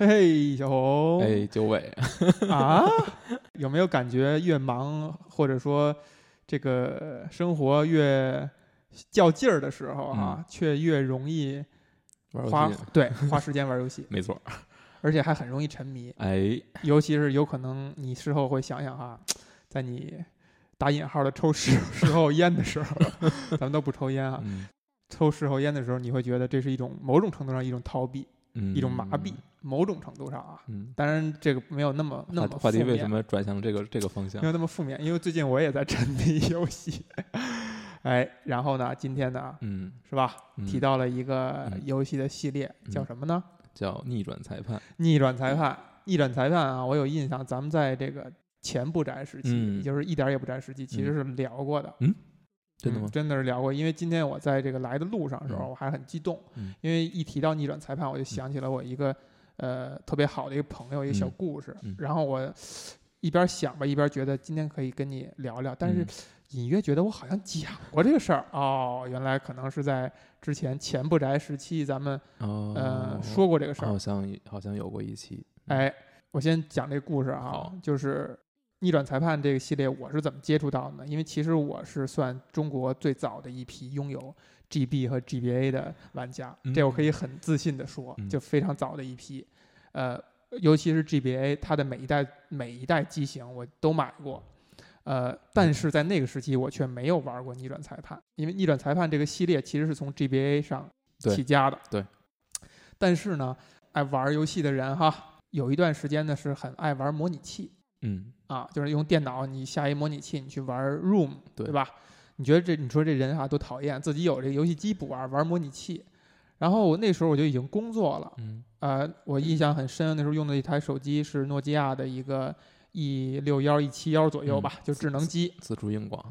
嘿嘿，小红，哎，九尾，啊，有没有感觉越忙或者说这个生活越较劲儿的时候啊，却越容易花对花时间玩游戏，没错。而且还很容易沉迷，哎，尤其是有可能你事后会想想哈，在你打引号的抽事事后烟的时候，咱们都不抽烟啊，嗯。抽事后烟的时候，你会觉得这是一种某种程度上一种逃避，嗯，一种麻痹，某种程度上啊。嗯，当然，这个没有那么那么话话题负面为什么转向这个这个方向没？有那么负面，因为最近我也在沉迷游戏。哎，然后呢，今天呢，嗯，是吧？嗯提到了一个嗯游戏的系列，叫嗯什么呢？叫逆转裁判。逆转裁判。逆转裁判啊，我有印象，咱们在这个前不宅时期，就是一点儿也不宅时期，其实是聊过的。嗯真的吗嗯？真的是聊过，因为今天我在这个来的路上的时候，嗯我还很激动，嗯因为一提到逆转裁判，我就想起了我一个、呃特别好的一个朋友，一个小嗯故事。嗯然后我一边想吧，一边觉得今天可以跟你聊聊，但是嗯隐约觉得我好像讲过这个事儿哦，原来可能是在之前前不宅时期咱们哦，呃说过这个事儿。好像好像有过一期。哎，我先讲这个故事啊，就是逆转裁判这个系列我是怎么接触到的呢？因为其实我是算中国最早的一批拥有 GB 和 GBA 的玩家，这我可以很自信的说，嗯就非常早的一批。呃，尤其是 GBA，它的每一代每一代机型我都买过。呃，但是在那个时期我却没有玩过逆转裁判，因为逆转裁判这个系列其实是从 GBA 上起家的。对。但是呢，爱玩游戏的人哈，有一段时间呢是很爱玩模拟器嗯，啊，就是用电脑你下一模拟器，你去玩 Room，对吧？你觉得这你说这人哈多讨厌，自己有这个游戏机不玩，玩模拟器。然后我那时候我就已经工作了，嗯呃，我印象很深，那时候用的一台手机是诺基亚的一个 E 六幺 E 七幺左右吧，就智能机，自主硬广。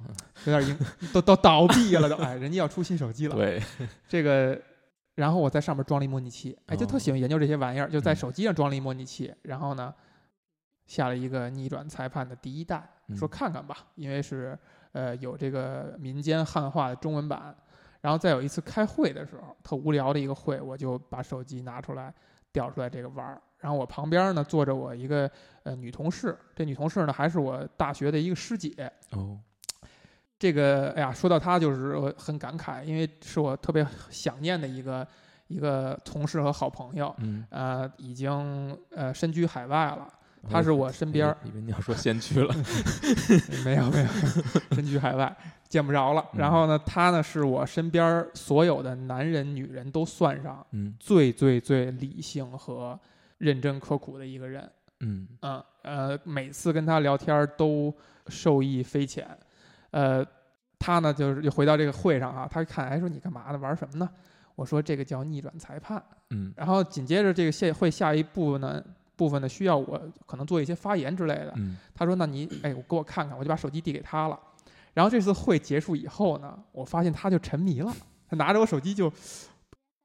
有点硬都都倒闭了都，哎，人家要出新手机了。对，这个，然后我在上面装了一模拟器，哎，就特哦喜欢研究这些玩意儿，就在嗯手机上装了一模拟器，然后呢，下了一个逆转裁判的第一代，说嗯看看吧，因为是呃有这个民间汉化的中文版，然后再有一次开会的时候，特无聊的一个会，我就把手机拿出来调出来这个玩儿，然后我旁边呢坐着我一个呃女同事，这女同事呢还是我大学的一个师姐，哦，这个哎呀，说到她就是我很感慨，因为是我特别想念的一个一个同事和好朋友，嗯，呃，已经呃身居海外了。她哦是我身边儿，以为你要说先驱了。没有没有，身居海外，见不着了。嗯然后呢，他呢是我身边所有的男人、女人都算上嗯最最最理性和认真刻苦的一个人。嗯嗯呃，每次跟他聊天都受益匪浅。呃，他呢就是又回到这个会上啊，他一看哎说你干嘛呢？玩什么呢？我说这个叫逆转裁判。嗯然后紧接着这个下会下一步呢部分呢需要我可能做一些发言之类的。嗯他说那你哎我给我看看，我就把手机递给他了。然后这次会结束以后呢，我发现他就沉迷了，他拿着我手机就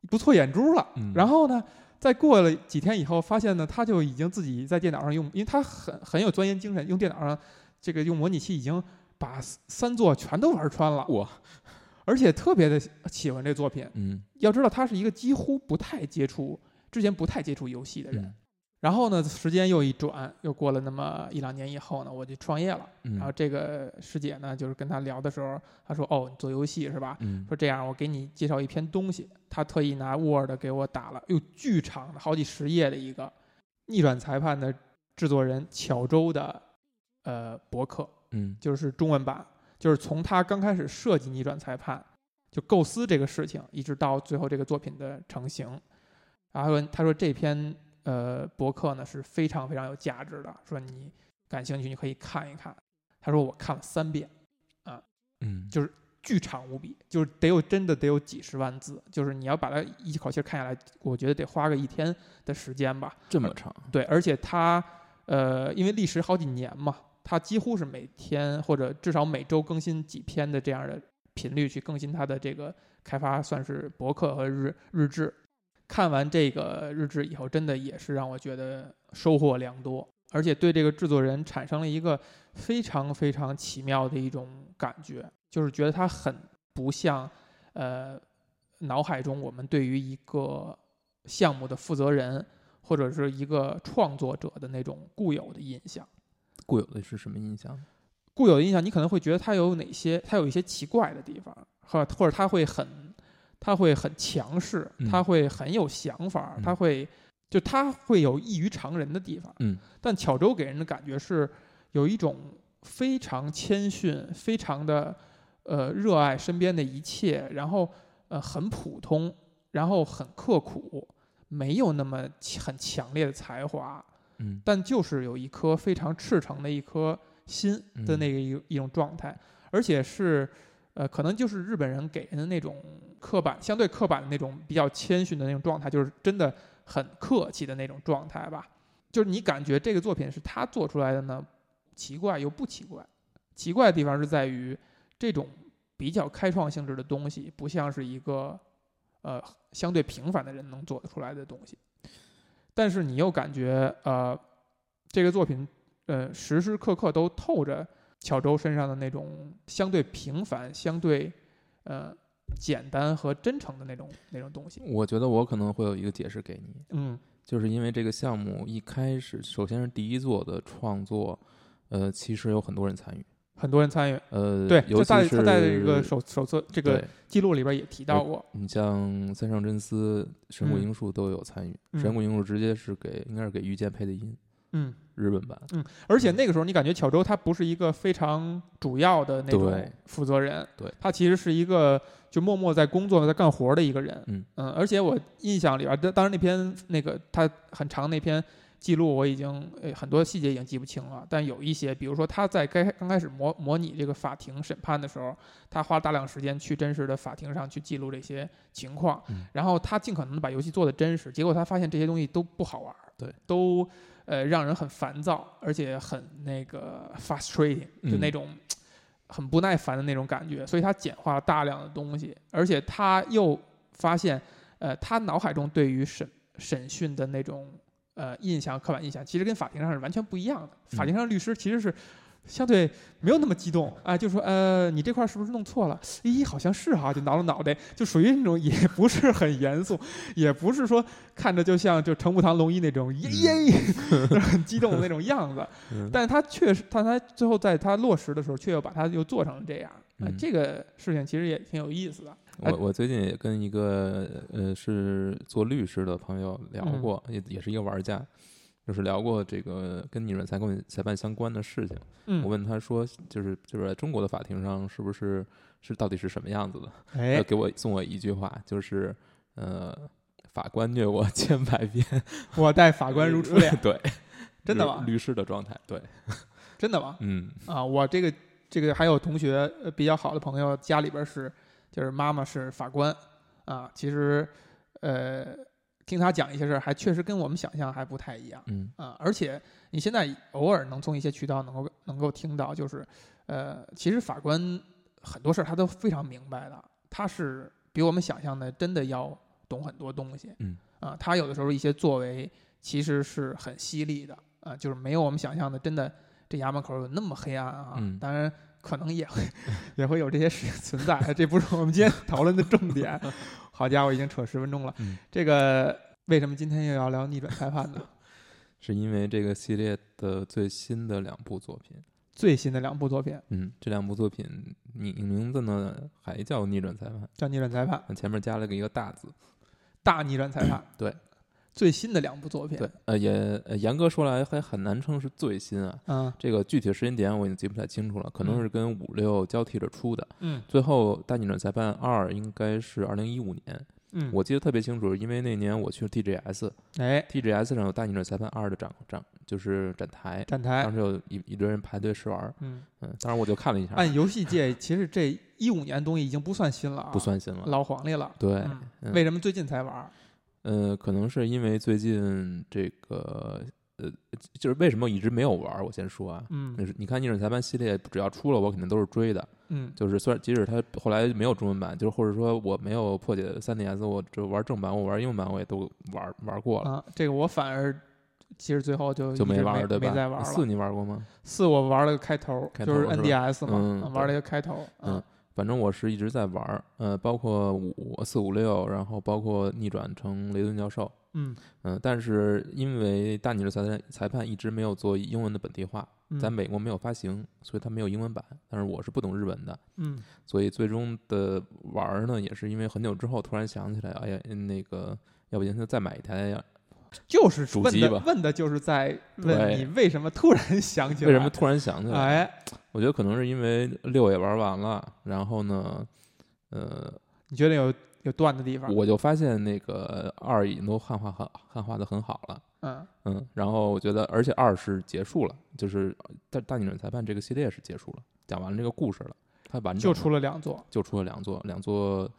不错眼珠了。嗯，然后呢，再过了几天以后，发现呢，他就已经自己在电脑上用，因为他很很有钻研精神，用电脑上这个用模拟器已经把三座全都玩穿了，哇，而且特别的喜欢这作品。嗯要知道，他是一个几乎不太接触之前不太接触游戏的人。嗯然后呢，时间又一转，又过了那么一两年以后呢，我就创业了。嗯，然后这个师姐呢，就是跟他聊的时候，他说：“哦，你做游戏是吧？嗯说这样，我给你介绍一篇东西。他特意拿 Word 给我打了，又，巨长的，好几十页的一个逆转裁判的制作人巧周的呃博客，嗯就是中文版，就是从他刚开始设计逆转裁判，就构思这个事情，一直到最后这个作品的成型。然后他说这篇呃博客呢是非常非常有价值的，说你感兴趣你可以看一看。他说我看了三遍。啊嗯就是巨长无比，就是得有真的得有几十万字，就是你要把它一口气看下来，我觉得得花个一天的时间吧。这么长，对，而且他呃，因为历时好几年嘛，他几乎是每天或者至少每周更新几篇的这样的频率去更新他的这个开发，算是博客和日日志。看完这个日志以后，真的也是让我觉得收获良多，而且对这个制作人产生了一个非常非常奇妙的一种感觉，就是觉得他很不像呃脑海中我们对于一个项目的负责人或者是一个创作者的那种固有的印象。固有的是什么印象？固有的印象，你可能会觉得他有哪些，他有一些奇怪的地方，或或者他会很，他会很强势，他会很有想法，他会就他会有异于常人的地方。嗯，但巧周给人的感觉是有一种非常谦逊，非常的呃热爱身边的一切，然后呃很普通，然后很刻苦，没有那么很强烈的才华。嗯，但就是有一颗非常赤诚的一颗。心的那个一一种状态，而且是，呃，可能就是日本人给人的那种刻板、相对刻板的那种比较谦逊的那种状态，就是真的很客气的那种状态吧。就是你感觉这个作品是他做出来的呢，奇怪又不奇怪。奇怪的地方是在于这种比较开创性质的东西，不像是一个呃相对平凡的人能做得出来的东西。但是你又感觉呃这个作品。呃，时时刻刻都透着巧周身上的那种相对平凡、相对呃简单和真诚的那种那种东西。我觉得我可能会有一个解释给你，嗯，就是因为这个项目一开始，首先是第一座的创作，呃，其实有很多人参与，很多人参与，呃，对，尤其是他在这个手手册这个记录里边也提到过。你像三上真司、神谷英树都有参与，神谷英树直接是给应该是给御剑配的音。嗯，日本版。嗯，而且那个时候你感觉巧周他不是一个非常主要的那种负责人，对，他其实是一个就默默在工作、在干活的一个人。嗯嗯，而且我印象里边，当然那篇那个他很长那篇记录，我已经呃很多细节已经记不清了，但有一些，比如说他在该刚开始模模拟这个法庭审判的时候，他花大量时间去真实的法庭上去记录这些情况，然后他尽可能的把游戏做的真实，结果他发现这些东西都不好玩，对，都。呃，让人很烦躁，而且很那个 frustrating，就那种很不耐烦的那种感觉。所以他简化了大量的东西，而且他又发现，呃，他脑海中对于审审讯的那种呃印象、刻板印象，其实跟法庭上是完全不一样的。法庭上律师其实是。相对没有那么激动啊，就说呃，你这块是不是弄错了？咦，好像是哈，就挠了脑袋，就属于那种也不是很严肃，也不是说看着就像就程步堂龙一那种耶耶很激动的那种样子。但是他确实，但他最后在他落实的时候，却又把他又做成了这样。这个事情其实也挺有意思的。我我最近也跟一个呃是做律师的朋友聊过，也也是一个玩家。就是聊过这个跟逆转裁判裁判相关的事情，嗯我问他说，就是就是在中国的法庭上，是不是是到底是什么样子的？哎，给我送我一句话，就是呃，法官虐我千百遍，我待法官如初恋。对，真的吗？律师的状态，对，真的吗？嗯啊，我这个这个还有同学比较好的朋友，家里边是就是妈妈是法官啊，其实呃。听他讲一些事儿，还确实跟我们想象还不太一样。嗯啊，而且你现在偶尔能从一些渠道能够能够听到，就是，呃，其实法官很多事儿他都非常明白的，他是比我们想象的真的要懂很多东西。嗯啊，他有的时候一些作为其实是很犀利的啊，就是没有我们想象的真的这衙门口有那么黑暗啊。嗯，当然可能也会 也会有这些事存在，这不是我们今天讨论的重点。好家伙，已经扯十分钟了。这个为什么今天又要聊逆转裁判呢？是因为这个系列的最新的两部作品。最新的两部作品。嗯，这两部作品名名字呢还叫逆转裁判。叫逆转裁判。前面加了个一个大字。大逆转裁判。对。最新的两部作品，对，呃，也严格说来还很难称是最新啊。嗯，这个具体的时间点我已经记不太清楚了，可能是跟五六交替着出的。嗯，最后《大逆转裁判二》应该是二零一五年。嗯，我记得特别清楚，因为那年我去了 TGS，哎，TGS 上有《大逆转裁判二》的展展，就是展台，展台，当时有一一堆人排队试玩。嗯嗯，当时我就看了一下。按游戏界，其实这一五年东西已经不算新了，不算新了，老黄历了。对，为什么最近才玩？呃，可能是因为最近这个，呃，就是为什么一直没有玩？我先说啊，嗯，就是你看《逆转裁判》系列只要出了，我肯定都是追的，嗯，就是虽然即使它后来没有中文版，就是或者说我没有破解三 DS，我就玩正版，我玩英文版我也都玩玩过了。啊，这个我反而其实最后就就没玩对吧？没再玩了。四你玩过吗？四我玩了个开头，就是 NDS 嘛，玩了一个开头。嗯，反正我是一直在玩儿，呃，包括五四五六，然后包括逆转成雷顿教授，嗯嗯，但是因为大逆转裁判裁判一直没有做英文的本地化，嗯在美国没有发行，所以它没有英文版。但是我是不懂日文的，嗯所以最终的玩儿呢，也是因为很久之后突然想起来，哎呀，那个要不今天再买一台呀？就是主机吧问的就是在问你 为什么突然想起来？为什么突然想起来？哎，我觉得可能是因为六也玩完了，然后呢，呃，你觉得有有断的地方？我就发现那个二已经都汉化很汉化的很好了。嗯嗯，然后我觉得，而且二是结束了，就是大大逆转裁判这个系列是结束了，讲完了这个故事了，它完整就出了两座。就出了两座，两座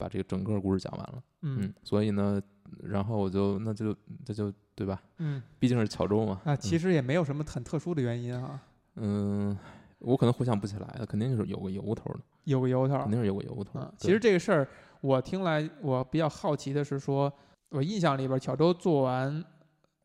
把这个整个故事讲完了。嗯所以呢，然后我就那就这就对吧？嗯，毕竟是巧周嘛。啊，其实实也没有什么很特殊的原因啊，嗯，我可能回想不起来了，肯定是有个由头的，有个由头肯。定是有个由头。其实这个事儿我听来，我比较好奇的是说，我印象里边巧周做完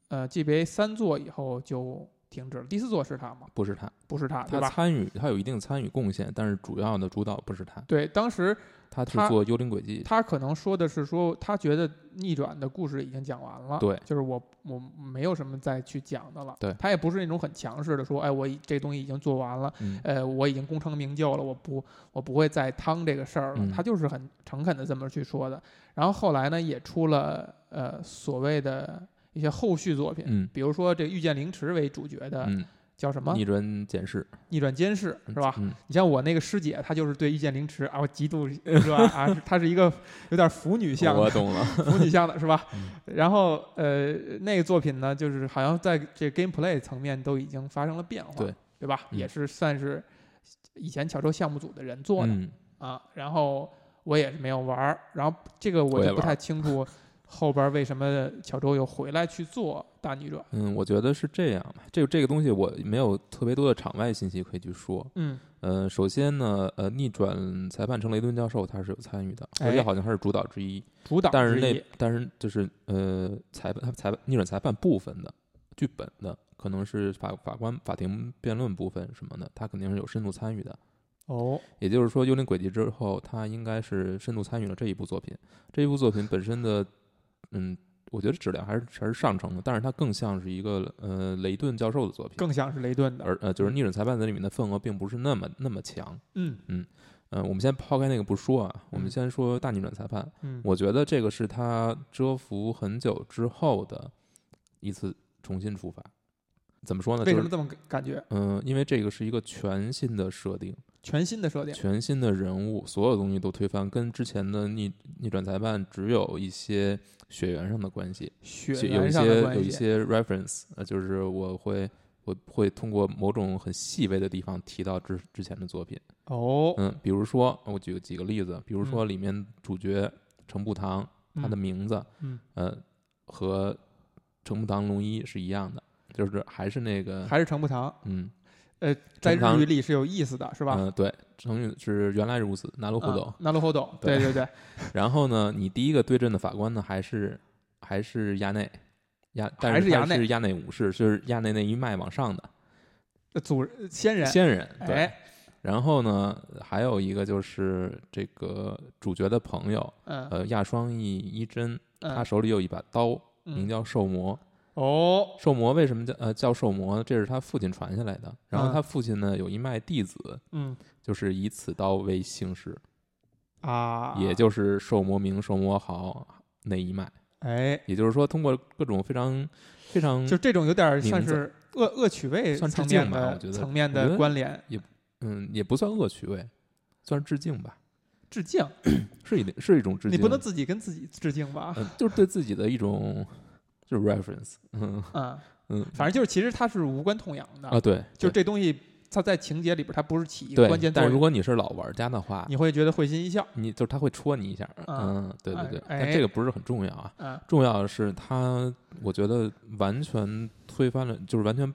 呃 GBA 三座以后就停止了，第四座是他吗？不是他，不是他？参与，他有一定参与贡献，但是主要的主导不是他，对，当时他是他做幽灵轨迹。他可能说的是说，他觉得逆转的故事已经讲完了，对就是我我没有什么再去讲的了。对他也不是那种很强势的说，哎，我已这东西已经做完了，嗯呃，我已经功成名就了，我不我不会再趟这个事儿了。嗯他就是很诚恳的这么去说的。然后后来呢，也出了呃所谓的一些后续作品，嗯比如说这个遇见凌迟为主角的、嗯，叫什么逆转监视逆转监视是吧？嗯，你像我那个师姐，她就是对遇见凌迟啊，我极度是吧？啊，她是一个有点腐女向的我懂了。腐女向的是吧？嗯然后呃，那个作品呢，就是好像在这 gameplay 层面都已经发生了变化，对对吧？嗯也是算是以前巧周项目组的人做的、嗯，啊。然后我也是没有玩儿，然后这个我就不太清楚后边为什么乔周又回来去做大逆转。嗯，我觉得是这样吧。这个这个东西我没有特别多的场外信息可以去说。嗯呃，首先呢，呃，逆转裁判成雷顿教授他是有参与的，而哎且好像他是主导之一。主导但是那但是就是呃，裁判他裁判逆转裁判部分的剧本的，可能是法法官法庭辩论部分什么的，他肯定是有深度参与的。哦，也就是说，《幽灵轨迹》之后，他应该是深度参与了这一部作品。这一部作品本身的，嗯，我觉得质量还是还是上乘的，但是它更像是一个呃雷顿教授的作品，更像是雷顿的。而呃就是逆转裁判在里面的份额并不是那么那么强。嗯嗯、我们先抛开那个不说啊，我们嗯先说大逆转裁判。嗯，我觉得这个是他蛰伏很久之后的一次重新出发。怎么说呢？为什么这么感觉？嗯、因为这个是一个全新的设定。全新的设定。全新的人物，所有东西都推翻，跟之前的逆逆转裁判只有一些血缘上的关系，血有一缘上的些关系。有一些 reference，呃，就是我会我会通过某种很细微的地方提到之之前的作品，哦，嗯，比如说我举几个例子，比如说里面主角程步堂，他的嗯名字，嗯，呃，和程步堂龙一是一样的，就是还是那个，还是程步堂。嗯，呃，在日语里是有意思的，是吧？嗯、对，成语是原来如此，拿路虎斗。啊，那路后斗，对对对对，然后呢，你第一个对阵的法官呢，还是还是亚内，亚但是他还是亚内是亚内武士，就是亚内那一脉往上的呃祖先人，先人。对。哎，然后呢，还有一个就是这个主角的朋友，嗯，呃，亚双翼一真，他嗯手里有一把刀，名嗯叫兽魔。哦，兽魔为什么叫呃叫兽魔呢？这是他父亲传下来的。然后嗯他父亲呢有一脉弟子，嗯就是以此刀为姓氏，啊，也就是兽魔名、兽魔豪那一脉。哎，也就是说，通过各种非常非常就这种有点算是恶恶趣味算致层面的敬吧我觉得层面的关联也，嗯，也不算恶趣味，算是致敬吧，致敬，是一是一种致敬。你不能自己跟自己致敬吧？嗯，就是对自己的一种就是 reference，嗯嗯，嗯反正就是其实它是无关痛痒的啊，，对，就是这东西它在情节里边它不是起一个关键作用，但如果你是老玩家的话，你会觉得会心一笑，你就是他会戳你一下，啊嗯，对对对，哎但这个不是很重要啊，嗯重要的是他，我觉得完全推翻了，就是完全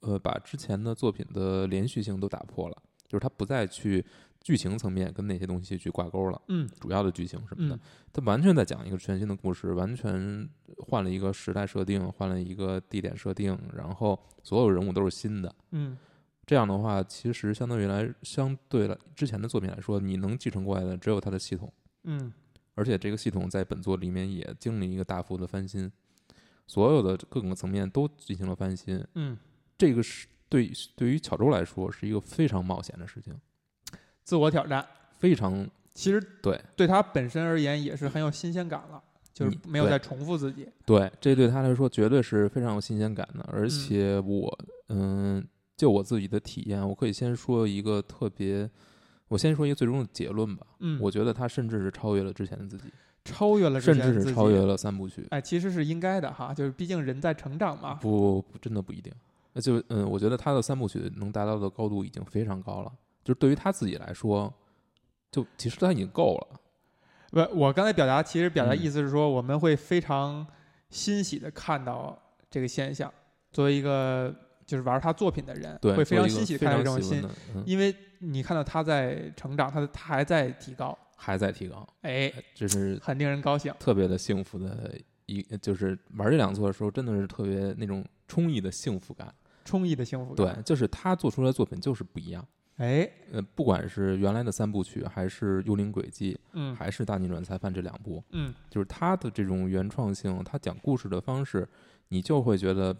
呃把之前的作品的连续性都打破了，就是他不再去剧情层面跟那些东西去挂钩了。嗯主要的剧情什么的嗯，他完全在讲一个全新的故事，完全换了一个时代设定，换了一个地点设定，然后所有人物都是新的。嗯这样的话，其实相当于来相对来之前的作品来说，你能继承过来的只有它的系统。嗯，而且这个系统在本作里面也经历一个大幅的翻新，所有的各个层面都进行了翻新。嗯，这个是对对于巧周来说是一个非常冒险的事情，自我挑战，非常其实对对他本身而言也是很有新鲜感了，就是没有再重复自己。对，这对他来说绝对是非常有新鲜感的。而且我嗯，就我自己的体验，我可以先说一个特别。我先说一个最终的结论吧。嗯，我觉得他甚至是超越了之前的自己，超越了，甚至是超越了三部曲。哎，其实是应该的哈，就是毕竟人在成长嘛。不，真的不一定。那就嗯，我觉得他的三部曲能达到的高度已经非常高了。就是对于他自己来说，就其实他已经够了。不，我刚才表达其实表达意思是说，我们会非常欣喜的看到这个现象。作为一个就是玩他作品的人，会非常欣喜看到这种新，因为。你看到他在成长，他他还在提高，还在提高，哎，这是很令人高兴，特别的幸福的一，就是玩这两座的时候，真的是特别那种充溢的幸福感，充溢的幸福感，对，就是他做出来的作品就是不一样，哎，呃，不管是原来的三部曲，还是《幽灵轨迹》，嗯，还是《大逆转裁判》这两部，嗯，就是他的这种原创性，他讲故事的方式，你就会觉得。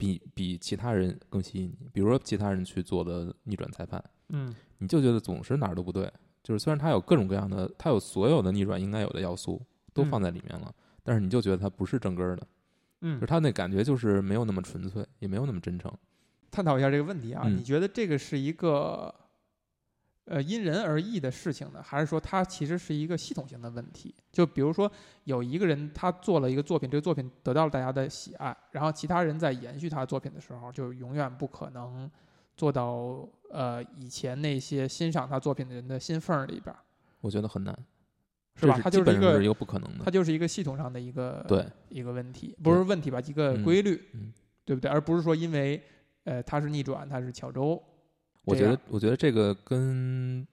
比比其他人更吸引你，比如说其他人去做的逆转裁判，嗯，你就觉得总是哪儿都不对。就是虽然他有各种各样的，他有所有的逆转应该有的要素都放在里面了，但是你就觉得他不是正根儿的，嗯，就是他那感觉就是没有那么纯粹，也没有那么真诚。探讨一下这个问题啊，你觉得这个是一个？呃，因人而异的事情呢，还是说它其实是一个系统性的问题？就比如说，有一个人他做了一个作品，这个作品得到了大家的喜爱，然后其他人在延续他的作品的时候，就永远不可能做到呃以前那些欣赏他作品的人的心缝里边。我觉得很难，是吧？它就是一个一个不可能的，它就是一个系统上的一个对一个问题，不是问题吧？一个规律，对不对？而不是说因为呃他是逆转，他是巧周。我觉得，我觉得这个跟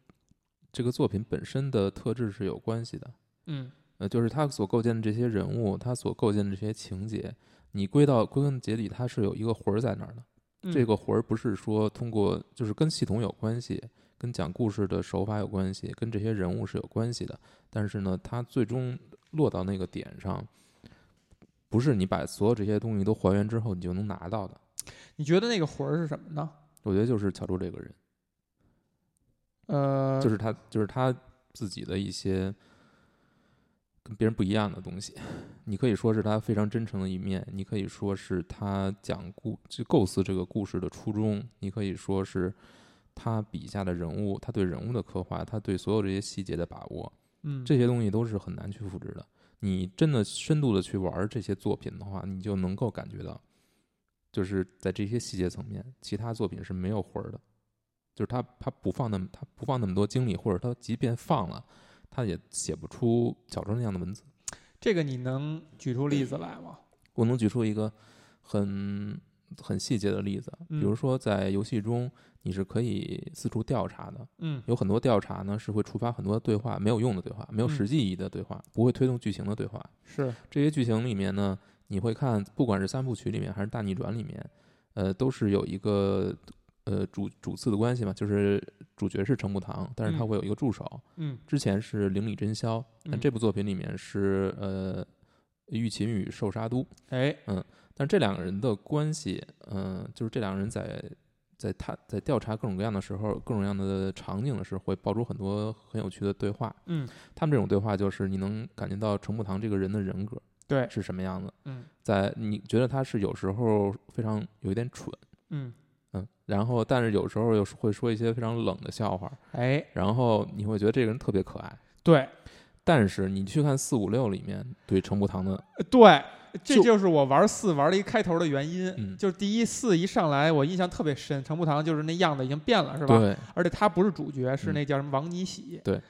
这个作品本身的特质是有关系的。嗯，呃，就是他所构建的这些人物，他所构建的这些情节，你归到归根结底，它是有一个魂儿在那儿的。这个魂儿不是说通过，就是跟系统有关系，跟讲故事的手法有关系，跟这些人物是有关系的。但是呢，它最终落到那个点上，不是你把所有这些东西都还原之后你就能拿到的。你觉得那个魂儿是什么呢？我觉得就是乔周这个人，呃，就是他，就是他自己的一些跟别人不一样的东西。你可以说是他非常真诚的一面，你可以说是他讲故就构思这个故事的初衷，你可以说是他笔下的人物，他对人物的刻画，他对所有这些细节的把握。嗯，这些东西都是很难去复制的。你真的深度的去玩这些作品的话，你就能够感觉到。就是在这些细节层面，其他作品是没有魂儿的。就是他他不放那么他不放那么多精力，或者他即便放了，他也写不出小说那样的文字。这个你能举出例子来吗？我能举出一个很很细节的例子，比如说在游戏中，你是可以四处调查的。嗯，有很多调查呢是会触发很多对话没有用的对话，没有实际意义的对话，不会推动剧情的对话。是这些剧情里面呢。你会看，不管是三部曲里面还是大逆转里面，呃，都是有一个呃主主次的关系嘛，就是主角是程步堂，但是他会有一个助手，嗯，之前是灵里真宵，但这部作品里面是呃玉琴与寿沙都，哎，嗯，但这两个人的关系，嗯，就是这两个人在在他在调查各种各样的时候，各种各样的场景的时候，会爆出很多很有趣的对话，嗯，他们这种对话就是你能感觉到程步堂这个人的人格。对，是什么样子？嗯，在你觉得他是有时候非常有一点蠢，嗯嗯，然后但是有时候又会说一些非常冷的笑话，哎，然后你会觉得这个人特别可爱。对，但是你去看四五六里面对程步堂的，对，这就是我玩四玩了一开头的原因。嗯，就是第一四一上来，我印象特别深，程步堂就是那样子已经变了，是吧？对，而且他不是主角，是那叫什么王尼喜。对。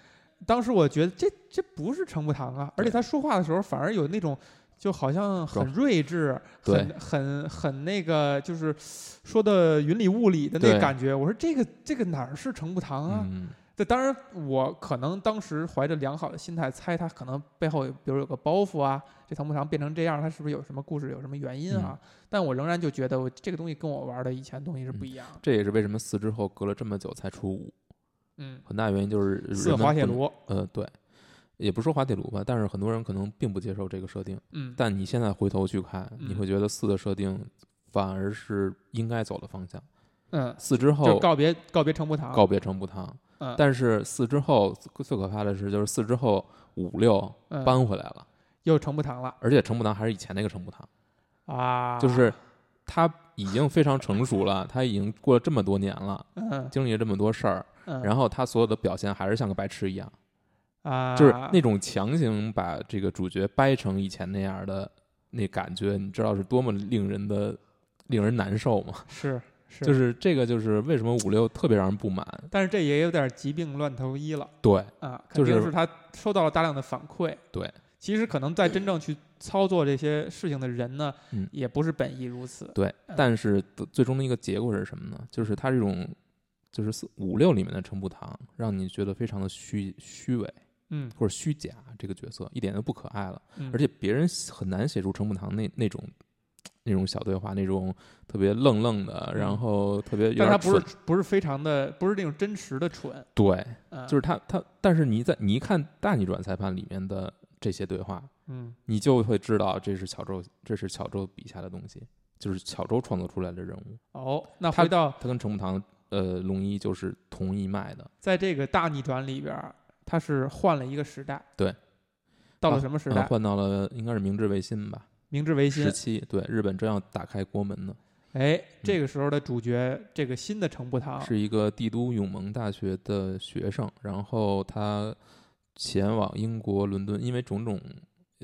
当时我觉得这这不是程步堂啊，而且他说话的时候反而有那种就好像很睿智，很很很那个，就是说的云里雾里的那感觉。我说这个这个哪儿是程步堂啊？这当然，我可能当时怀着良好的心态，猜他可能背后，比如有个包袱啊，这唐木堂变成这样，他是不是有什么故事，有什么原因啊？但我仍然就觉得，我这个东西跟我玩的以前东西是不一样的。这也是为什么四之后隔了这么久才出五。嗯，很大原因就是四滑铁卢。呃，对，也不说滑铁卢吧，但是很多人可能并不接受这个设定。嗯，但你现在回头去看，你会觉得四的设定反而是应该走的方向。嗯，四之后告别告别程步堂，告别程步堂。嗯但是四之后最可怕的是，就是四之后五六搬回来了，又成步堂了，而且成步堂还是以前那个成步堂啊，就是他已经非常成熟了，他已经过了这么多年了，经历了这么多事儿，然后他所有的表现还是像个白痴一样啊，就是那种强行把这个主角掰成以前那样的那感觉，你知道是多么令人的令人难受吗？是。是就是这个，就是为什么五六特别让人不满。但是这也有点疾病乱投医了。对啊，肯定是他收到了大量的反馈。对，其实可能在真正去操作这些事情的人呢，也不是本意如此。对，但是最终的一个结果是什么呢？就是他这种，就是四五六里面的程步堂，让你觉得非常的虚虚伪，嗯，或者虚假，这个角色一点都不可爱了。嗯，而且别人很难写出程步堂那那种。那种小对话，那种特别愣愣的，然后特别，但他不是不是非常的，不是那种真实的蠢。对，就是他他，但是你在你一看大逆转裁判里面的这些对话，嗯，你就会知道这是巧周，这是巧周笔下的东西，就是巧周创作出来的人物。哦，那回到他跟程步堂，呃，龙一就是同一脉的。在这个大逆转里边，他是换了一个时代。对，到了什么时代？换到了应该是明治维新吧。明治维新时期，对日本正要打开国门呢。哎，这个时候的主角，这个新的程步堂是一个帝都永蒙大学的学生，然后他前往英国伦敦，因为种种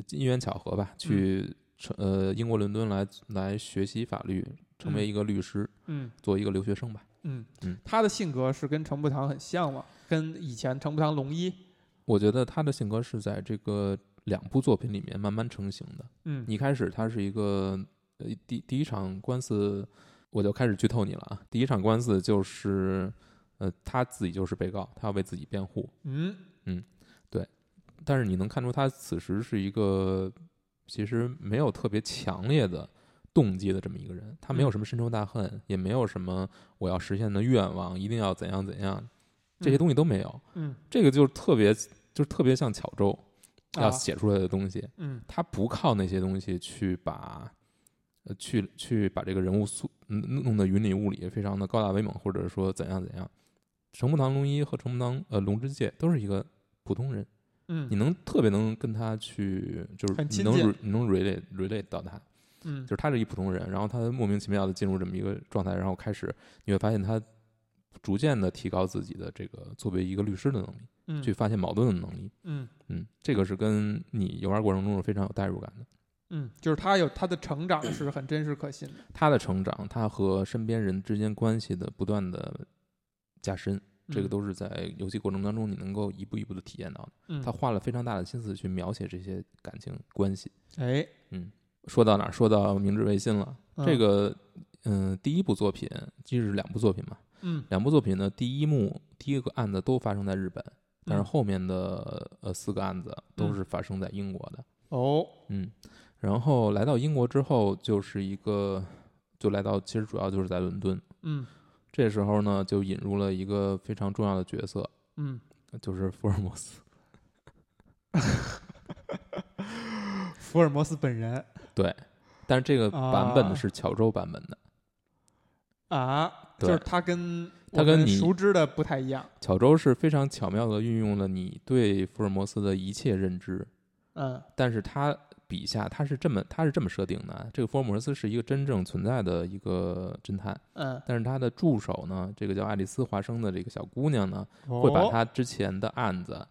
因缘巧合吧，去呃英国伦敦来来学习法律，成为一个律师，嗯，做一个留学生吧。嗯嗯，他的性格是跟程步堂很像吗？跟以前程步堂龙一？我觉得他的性格是在这个。两部作品里面慢慢成型的。嗯，一开始他是一个呃第第一场官司，我就开始剧透你了啊！第一场官司就是呃他自己就是被告，他要为自己辩护。嗯嗯，对。但是你能看出他此时是一个其实没有特别强烈的动机的这么一个人，他没有什么深仇大恨，也没有什么我要实现的愿望，一定要怎样怎样，这些东西都没有。嗯，这个就特别就是特别像巧周。要写出来的东西，嗯，他不靠那些东西去把，呃，去去把这个人物塑弄得云里雾里，非常的高大威猛，或者说怎样怎样。程步堂龙一和程步堂呃龙之介都是一个普通人，嗯，你能特别能跟他去，就是你能你能 relate relate 到他，嗯，就是他是一普通人，然后他莫名其妙的进入这么一个状态，然后开始你会发现他逐渐的提高自己的这个作为一个律师的能力。嗯。去发现矛盾的能力，嗯。嗯，这个是跟你游玩过程中是非常有代入感的，嗯，就是他有他的成长是很真实可信的，他的成长，他和身边人之间关系的不断的加深，这个都是在游戏过程当中你能够一步一步的体验到的，嗯，他花了非常大的心思去描写这些感情关系，哎，嗯，说到哪儿？说到明治维新了，这个，嗯，第一部作品其实是两部作品嘛，嗯，两部作品的第一幕第一个案子都发生在日本。但是后面的呃四个案子都是发生在英国的。哦，嗯，然后来到英国之后，就是一个就来到，其实主要就是在伦敦，嗯，这时候呢就引入了一个非常重要的角色，嗯，就是福尔摩斯，福尔摩斯本人，对，但是这个版本的是乔州版本的啊，就是他跟。他跟你熟知的不太一样。乔周是非常巧妙的运用了你对福尔摩斯的一切认知，嗯，但是他笔下他是这么他是这么设定的：这个福尔摩斯是一个真正存在的一个侦探，嗯，但是他的助手呢，这个叫爱丽丝·华生的这个小姑娘呢，会把他之前的案子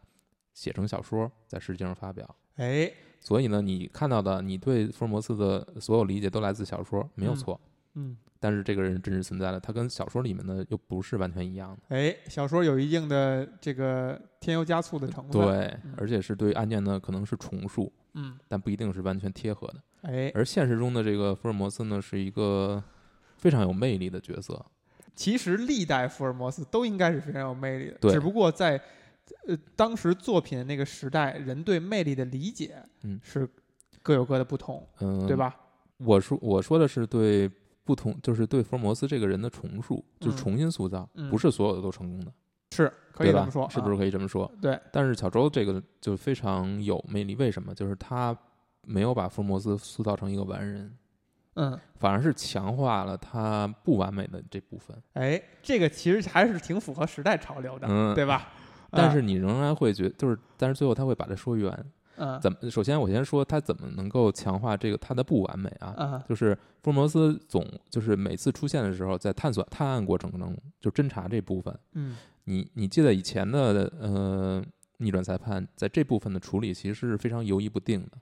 写成小说，在世界上发表。哎，所以呢，你看到的你对福尔摩斯的所有理解都来自小说，没有错，嗯。但是这个人真实存在的，他跟小说里面的又不是完全一样的。哎，小说有一定的这个添油加醋的成分。对，而且是对案件呢可能是重述，嗯，但不一定是完全贴合的。哎，而现实中的这个福尔摩斯呢，是一个非常有魅力的角色。其实历代福尔摩斯都应该是非常有魅力的，对只不过在呃当时作品那个时代，人对魅力的理解嗯是各有各的不同，嗯，对？吧？我说我说的是对不同，就是对福尔摩斯这个人的重塑，就是嗯重新塑造，嗯不是所有的都成功的，是可以吧这么说，是不是啊？可以这么说？对，但是小周这个就非常有魅力，为什么？就是他没有把福尔摩斯塑造成一个完人，嗯，反而是强化了他不完美的这部分。哎，这个其实还是挺符合时代潮流的，嗯对吧？啊但是你仍然会觉就是，但是最后他会把它说圆。嗯怎么？首先，我先说他怎么能够强化这个他的不完美啊？嗯就是福尔摩斯总就是每次出现的时候，在探索探案过程中，就侦查这部分，嗯你你记得以前的呃逆转裁判在这部分的处理其实是非常犹疑不定的，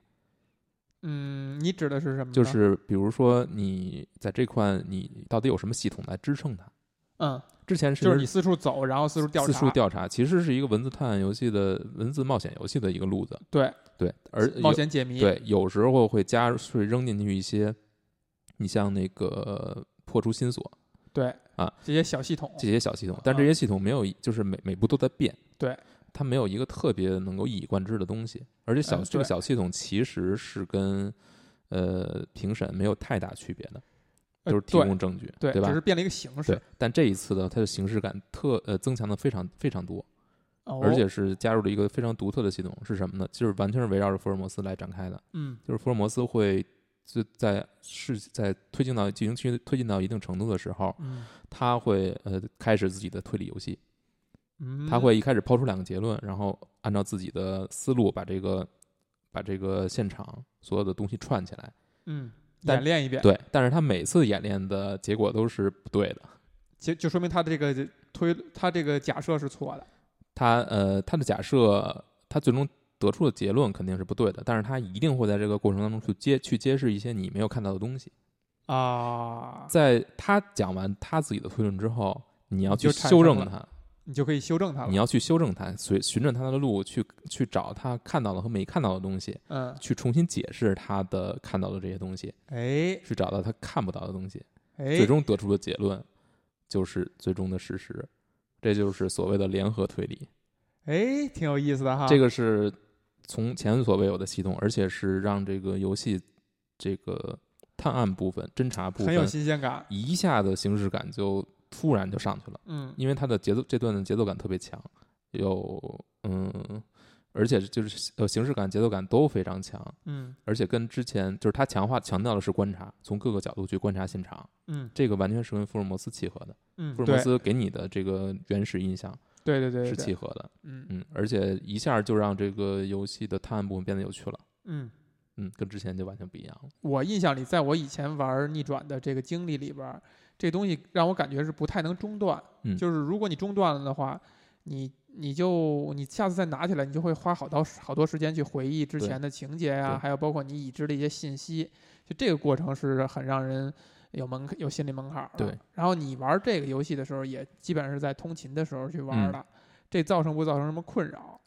嗯，你指的是什么？就是比如说你在这块你到底有什么系统来支撑它？嗯，之前是就是你四处走，然后四处调查，四处调查，其实是一个文字探案游戏的文字冒险游戏的一个路子，对。对，而冒险解谜，对有时候会加入会扔进去一些，你像那个破除心锁。对啊，这些小系统，这些小系统，但这些系统没有一，就是每每步都在变。对，它没有一个特别能够一以贯之的东西，而且小、嗯这个小系统其实是跟呃评审没有太大区别的，呃就是提供证据，对吧只是变了一个形式对，，但这一次呢，它的形式感特呃增强的非常非常多，哦而且是加入了一个非常独特的系统，是什么呢？就是完全是围绕着福尔摩斯来展开的，嗯就是福尔摩斯会就在事在推进到进行区推进到一定程度的时候，嗯他会呃开始自己的推理游戏，嗯，他会一开始抛出两个结论，然后按照自己的思路把这个把这个现场所有的东西串起来。嗯但演练一遍，对，但是他每次演练的结果都是不对的。就就说明他的这个推，他这个假设是错的，他呃他的假设，他最终得出的结论肯定是不对的，但是他一定会在这个过程当中去揭去揭示一些你没有看到的东西。啊，在他讲完他自己的推论之后，你要去修正生了它，你就可以修正它了。你要去修正它，随循着它的路去去找它看到的和没看到的东西，嗯，去重新解释它的看到的这些东西，哎去找到它看不到的东西，哎，最终得出的结论就是最终的事实。这就是所谓的联合推理，哎，挺有意思的哈。这个是从前所未有的系统，而且是让这个游戏这个探案部分、侦查部分很有分新鲜感。一下子形式感就突然就上去了。嗯因为它的节奏这段的节奏感特别强，有嗯，而且就是呃形式感、节奏感都非常强，嗯而且跟之前就是它强化强调的是观察，从各个角度去观察现场，嗯这个完全是跟福尔摩斯契合的。嗯，福尔摩斯给你的这个原始印象对对对是契合的，嗯嗯，而且一下就让这个游戏的探案部分变得有趣了，嗯。嗯，跟之前就完全不一样了。我印象里，在我以前玩逆转的这个经历里边儿，这东西让我感觉是不太能中断。嗯就是如果你中断了的话，你你就你下次再拿起来，你就会花好多好多时间去回忆之前的情节呀、对还有包括你已知的一些信息。就这个过程是很让人有门有心理门槛儿的。对。然后你玩这个游戏的时候，也基本上是在通勤的时候去玩嗯的。这造成不造成什么困扰？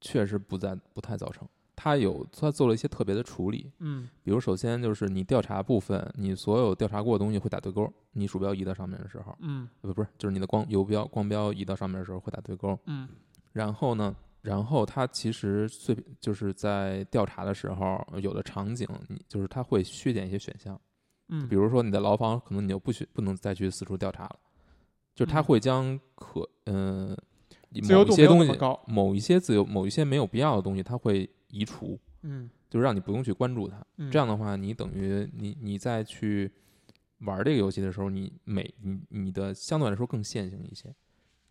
确实不在不太造成，他有他做了一些特别的处理，嗯。比如，首先就是你调查部分，你所有调查过的东西会打对勾。你鼠标移到上面的时候，嗯。呃不不是，就是你的光游标光标移到上面的时候会打对勾。嗯。然后呢，然后它其实最就是在调查的时候，有的场景你就是它会削减一些选项，嗯，比如说你的牢房，可能你就不许不能再去四处调查了，就是它嗯。会将可嗯、某一些东西，高。某一些自由某一些没有必要的东西，它会移除，嗯就是让你不用去关注它。嗯，这样的话，你等于你你再去玩这个游戏的时候，你每你你的相对来说更线性一些，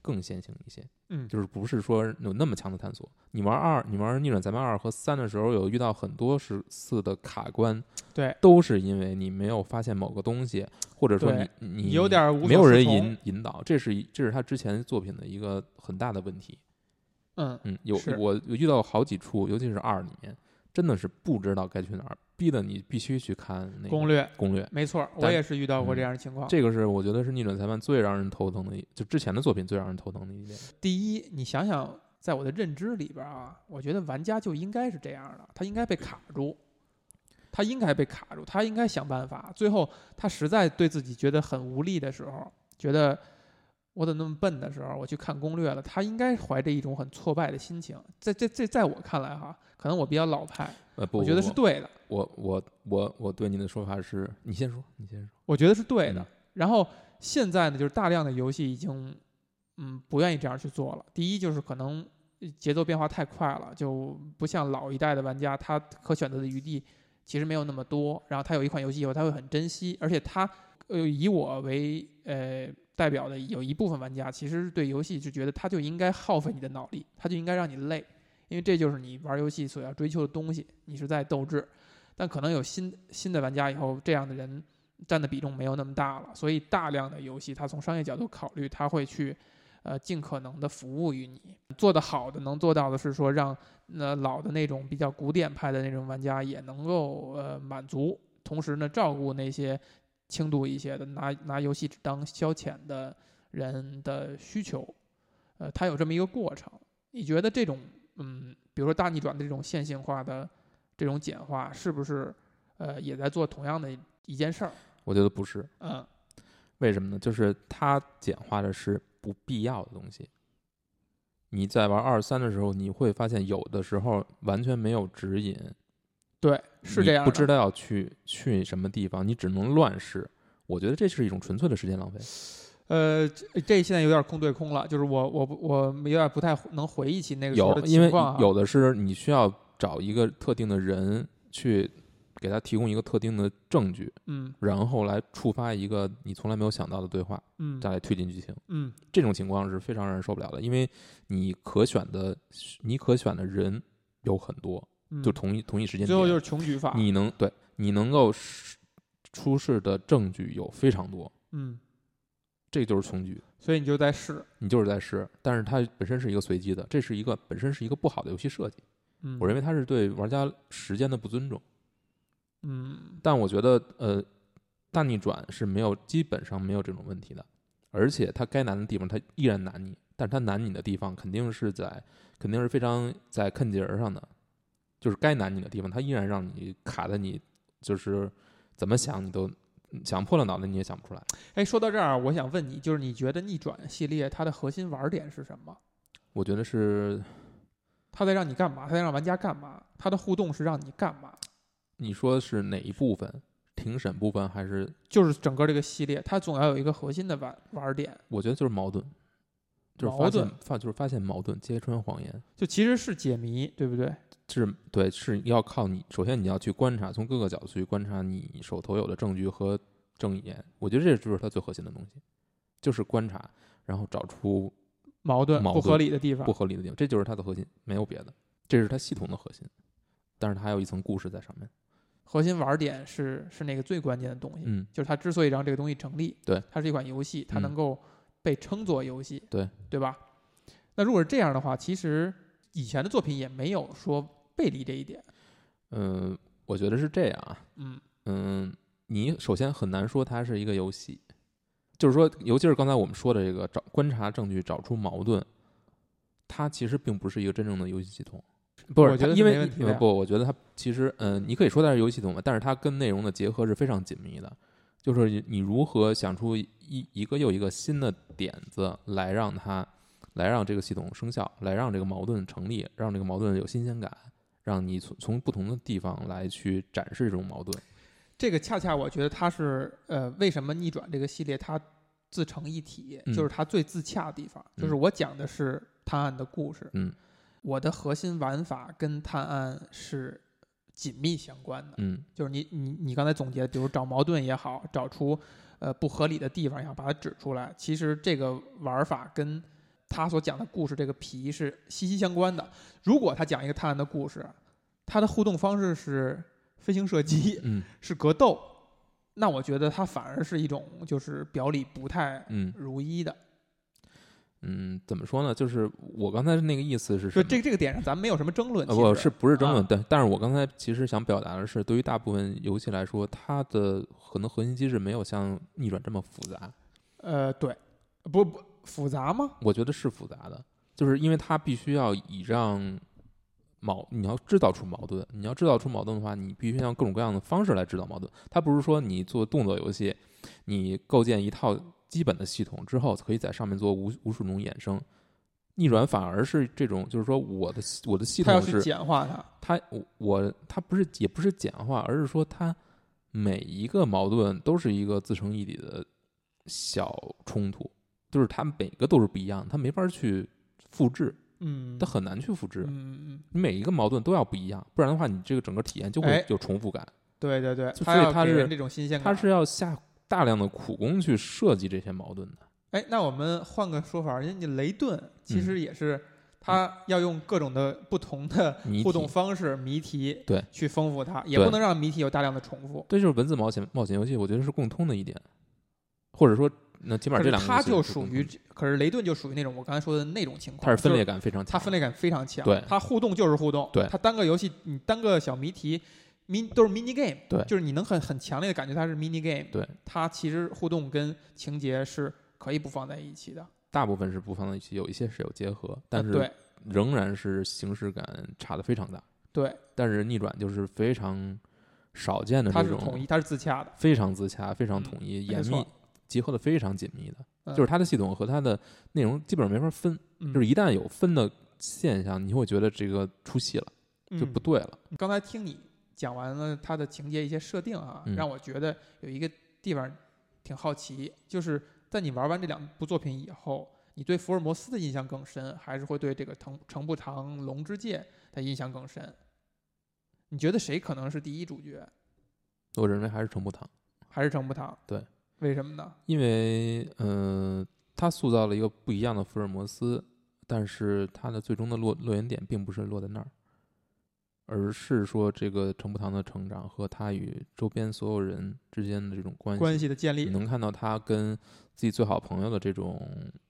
更线性一些，嗯就是不是说有那么强的探索。你玩二，你玩逆转裁判二和三的时候，有遇到很多是次的卡关，对，都是因为你没有发现某个东西，或者说你你你有点无没有人引引导，这是一这是他之前作品的一个很大的问题。嗯嗯，有我我遇到好几处，尤其是二里面，真的是不知道该去哪儿，逼得你必须去看那个攻略攻略。没错，我也是遇到过嗯这样的情况。这个是我觉得是逆转裁判最让人头疼的一，就之前的作品最让人头疼的一点。第一，你想想，在我的认知里边啊，我觉得玩家就应该是这样的，他应该被卡住，他应该被卡住，他应该想办法。最后，他实在对自己觉得很无力的时候，觉得我怎么那么笨的时候，我去看攻略了，他应该怀着一种很挫败的心情。在这这在我看来哈，可能我比较老派，呃，不，我觉得是对的。我我我我对您的说法是，你先说，你先说。我觉得是对的。然后现在呢，就是大量的游戏已经，嗯，不愿意这样去做了。第一就是可能节奏变化太快了，就不像老一代的玩家，他可选择的余地其实没有那么多。然后他有一款游戏以后，他会很珍惜，而且他呃以我为呃。代表的有一部分玩家，其实是对游戏就觉得它就应该耗费你的脑力，它就应该让你累，因为这就是你玩游戏所要追求的东西，你是在斗智。但可能有新新的玩家以后，这样的人占的比重没有那么大了，所以大量的游戏，它从商业角度考虑，它会去呃尽可能的服务于你。做得好的能做到的是说，让那老的那种比较古典派的那种玩家也能够呃满足，同时呢照顾那些。轻度一些的，拿拿游戏当消遣的人的需求，呃，它有这么一个过程。你觉得这种，嗯，比如说大逆转的这种线性化的这种简化，是不是呃也在做同样的一件事儿？我觉得不是。嗯，为什么呢？就是它简化的是不必要的东西。你在玩二三的时候，你会发现有的时候完全没有指引。对，是这样。不知道要去去什么地方，你只能乱试。我觉得这是一种纯粹的时间浪费。呃，这现在有点空对空了，就是我我我有点不太能回忆起那个有，因为有的是你需要找一个特定的人去给他提供一个特定的证据，嗯，然后来触发一个你从来没有想到的对话，嗯，再来推进剧情，嗯，这种情况是非常让人受不了的，因为你可选的你可选的人有很多。就同一同一时间，最后就是穷举法。你能对你能够出示的证据有非常多，嗯，这就是穷举。所以你就在试，你就是在试，但是它本身是一个随机的，这是一个本身是一个不好的游戏设计。嗯，我认为它是对玩家时间的不尊重。嗯，但我觉得呃，大逆转是没有基本上没有这种问题的，而且它该难的地方它依然难你，但是它难你的地方肯定是在肯定是非常在坑节儿上的。就是该难你的地方，他依然让你卡在你，就是怎么想你都想破了脑袋你也想不出来。哎，说到这儿，我想问你，就是你觉得逆转系列它的核心玩点是什么？我觉得是他在让你干嘛？他在让玩家干嘛？他的互动是让你干嘛？你说是哪一部分？庭审部分还是？就是整个这个系列，它总要有一个核心的玩玩点。我觉得就是矛盾，就是发现发就是发现矛盾，揭穿谎言，就其实是解谜，对不对？是对，是要靠你。首先，你要去观察，从各个角度去观察你手头有的证据和证言。我觉得这就是它最核心的东西，就是观察，然后找出矛盾、不合理的地方。不合理的地方，这就是它的核心，没有别的。这是它系统的核心，但是它还有一层故事在上面。核心玩点是是那个最关键的东西，嗯，就是它之所以让这个东西成立，对，它是一款游戏，它能够被称作游戏，对，对吧？那如果是这样的话，其实以前的作品也没有说。背离这一点，嗯，我觉得是这样啊，嗯嗯，你首先很难说它是一个游戏，就是说，尤其是刚才我们说的这个找观察证据、找出矛盾，它其实并不是一个真正的游戏系统，不是？因为不，我觉得它其实，嗯，你可以说它是游戏系统吧，但是它跟内容的结合是非常紧密的，就是你如何想出一一个又一个新的点子来让它来让这个系统生效，来让这个矛盾成立，让这个矛盾有新鲜感。让你从从不同的地方来去展示这种矛盾，这个恰恰我觉得它是呃，为什么逆转这个系列它自成一体，就是它最自洽的地方，就是我讲的是探案的故事，嗯，我的核心玩法跟探案是紧密相关的，嗯，就是你你你刚才总结，比如找矛盾也好，找出呃不合理的地方也好，把它指出来，其实这个玩法跟。他所讲的故事，这个皮是息息相关的。如果他讲一个探案的故事，他的互动方式是飞行射击，嗯，是格斗，那我觉得他反而是一种就是表里不太如一的。嗯，怎么说呢？就是我刚才那个意思是，就这这个点上，咱们没有什么争论。不是不是争论，对。但是我刚才其实想表达的是，对于大部分游戏来说，它的可能核心机制没有像逆转这么复杂。呃，对，不不。复杂吗？我觉得是复杂的，就是因为它必须要以让矛，你要制造出矛盾，你要制造出矛盾的话，你必须用各种各样的方式来制造矛盾。它不是说你做动作游戏，你构建一套基本的系统之后，可以在上面做无无数种衍生。逆转反而是这种，就是说我的我的系统是简化它，它我我它不是也不是简化，而是说它每一个矛盾都是一个自成一体的小冲突，就是它每个都是不一样，它没法去复制，嗯，它很难去复制，嗯嗯，你每一个矛盾都要不一样，不然的话，你这个整个体验就会有重复感。对对对，所以它是这种新鲜感，它是要下大量的苦功去设计这些矛盾的。哎，那我们换个说法，人家你雷顿其实也是，他要用各种的不同的互动方式、谜题，对，去丰富它，也不能让谜题有大量的重复。这就是文字冒险冒险游戏，我觉得是共通的一点，或者说，那起码这两个。它就属于，可是雷顿就属于那种我刚才说的那种情况，他是分裂感非常强，它分裂感非常强，对，他互动就是互动，对，他单个游戏你单个小谜题，min 都是 mini game，对，就是你能很很强烈的感觉它是 mini game，对，它其实互动跟情节是。可以不放在一起的，大部分是不放在一起，有一些是有结合，但是仍然是形式感差的非常大。对，但是逆转就是非常少见的这种，它是统一，它是自洽的，非常自洽，非常统一，严密，结合的非常紧密的，就是它的系统和它的内容基本上没法分，就是一旦有分的现象，你会觉得这个出戏了，就不对了。刚才听你讲完了它的情节一些设定啊，让我觉得有一个地方挺好奇，就是。在你玩完这两部作品以后，你对福尔摩斯的印象更深，还是会对这个藤程步堂龙之介的印象更深？你觉得谁可能是第一主角？我认为还是程步堂，还是程步堂。对，为什么呢？因为，嗯，他塑造了一个不一样的福尔摩斯，但是他的最终的落落点点并不是落在那儿。而是说，这个程步堂的成长和他与周边所有人之间的这种关系关系的建立，你能看到他跟自己最好朋友的这种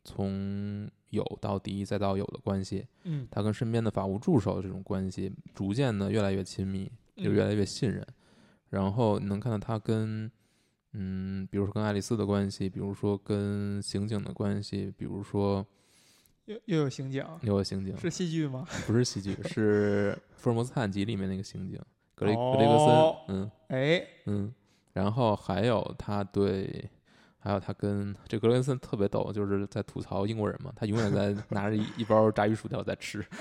从有到敌再到有的关系。嗯，他跟身边的法务助手的这种关系，逐渐的越来越亲密，就越来越信任。然后你能看到他跟，嗯，比如说跟爱丽丝的关系，比如说跟刑警的关系，比如说。又又有刑警，又有刑警，是戏剧吗？不是戏剧，是《福尔摩斯探案集》里面那个刑警格雷格雷格森。嗯，哎，嗯，然后还有他对，还有他跟这格雷格森特别逗，就是在吐槽英国人嘛，他永远在拿着一 一包炸鱼薯条在吃。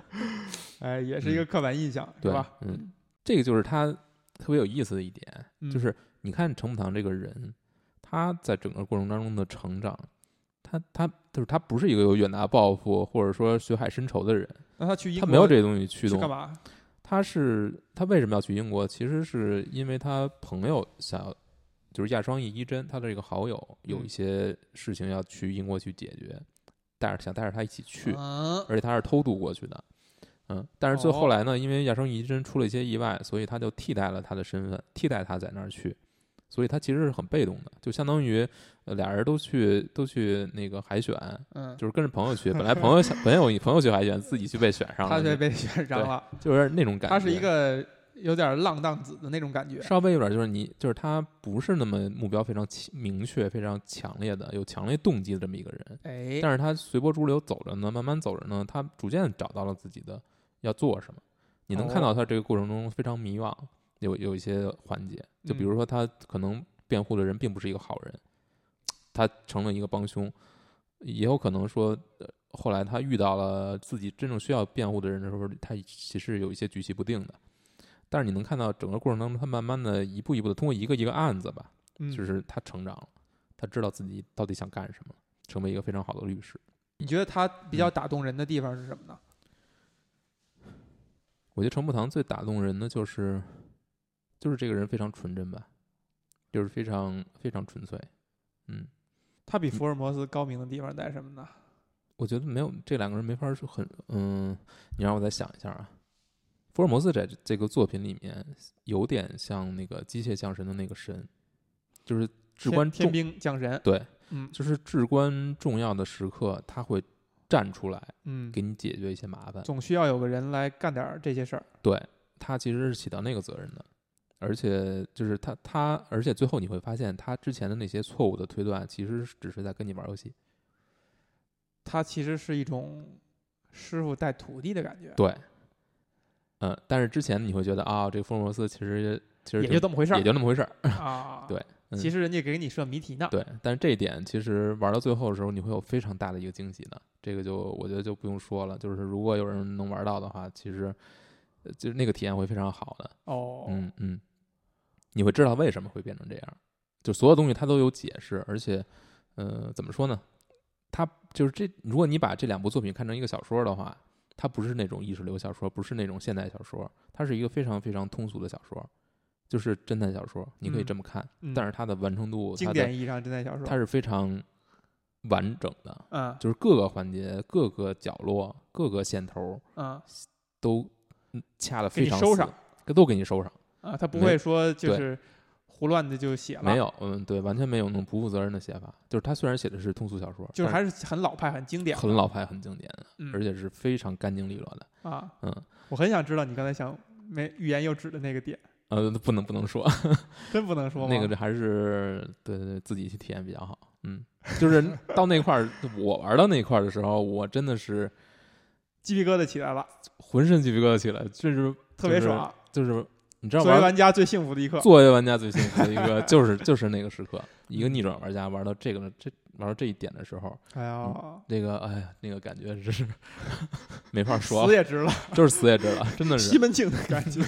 哎，也是一个刻板印象，对吧？嗯，这个就是他特别有意思的一点，就是你看程普堂这个人，他在整个过程当中的成长。他他就是他不是一个有远大抱负或者说血海深仇的人。那他去英国，他没有这些东西驱动。干嘛？他是他为什么要去英国？其实是因为他朋友想要，就是亚双翼一真，他的这个好友有一些事情要去英国去解决，带着想带着他一起去，而且他是偷渡过去的。嗯，但是最后来呢，因为亚双翼一真出了一些意外，所以他就替代了他的身份，替代他在那儿去。所以他其实是很被动的，就相当于俩人都去都去那个海选，嗯，就是跟着朋友去。本来朋友想本有朋友去海选，自己去被选上了，他却被选上了，就是那种感觉。他是一个有点浪荡子的那种感觉，稍微有点就是你就是他不是那么目标非常明确、非常强烈的有强烈动机的这么一个人。哎，但是他随波逐流走着呢，慢慢走着呢，他逐渐找到了自己的要做什么。你能看到他这个过程中非常迷惘。有有一些环节，就比如说他可能辩护的人并不是一个好人，他成了一个帮凶，也有可能说后来他遇到了自己真正需要辩护的人的时候，他其实有一些举棋不定的。但是你能看到整个过程当中，他慢慢的一步一步的通过一个一个案子吧，就是他成长了，他知道自己到底想干什么，成为一个非常好的律师。你觉得他比较打动人的地方是什么呢？我觉得程步堂最打动人的就是。就是这个人非常纯真吧，就是非常非常纯粹，嗯，他比福尔摩斯高明的地方在什么呢？我觉得没有这两个人没法说很，嗯，你让我再想一下啊。福尔摩斯在这个作品里面有点像那个机械降神的那个神，就是至关天兵降神，对，嗯，就是至关重要的时刻他会站出来，嗯，给你解决一些麻烦，总需要有个人来干点这些事儿，对他其实是起到那个责任的。而且就是他，他，而且最后你会发现，他之前的那些错误的推断，其实只是在跟你玩游戏。他其实是一种师傅带徒弟的感觉。对，嗯，但是之前你会觉得啊，这个福尔摩斯其实其实也就这么回事儿，也就那么回事儿啊。对，其实人家给你设谜题呢。对，但是这一点其实玩到最后的时候，你会有非常大的一个惊喜的。这个就我觉得就不用说了，就是如果有人能玩到的话，其实就是那个体验会非常好的。哦，嗯嗯，你会知道为什么会变成这样，就所有东西它都有解释，而且，呃，怎么说呢？它就是这，如果你把这两部作品看成一个小说的话，它不是那种意识流小说，不是那种现代小说，它是一个非常非常通俗的小说，就是侦探小说，你可以这么看。但是它的完成度，经典意义上侦探小说，它是非常完整的，嗯，就是各个环节、各个角落、各个线头，嗯，都掐的非常收上，都给你收上啊，他不会说就是。胡乱的就写了，没有，嗯，对，完全没有那种不负责任的写法。就是他虽然写的是通俗小说，就是还是很老派、很经典，很老派、很经典的，而且是非常干净利落的啊。嗯，我很想知道你刚才想没欲言又止的那个点。呃，不能 不能说，真不能说那个还是对对对，自己去体验比较好。嗯，就是到那块儿，我玩到那块儿的时候，我真的是鸡皮疙瘩起来了，浑身鸡皮疙瘩起来，就是特别爽，就是。你知道，作为玩家最幸福的一刻，作为玩家最幸福的一个 就是就是那个时刻，一个逆转玩家玩到这个这玩到这一点的时候，哎呀，那个哎呀，那个感觉真是 没法说，死也值了，就是死也值了，真的是 西门庆的感觉。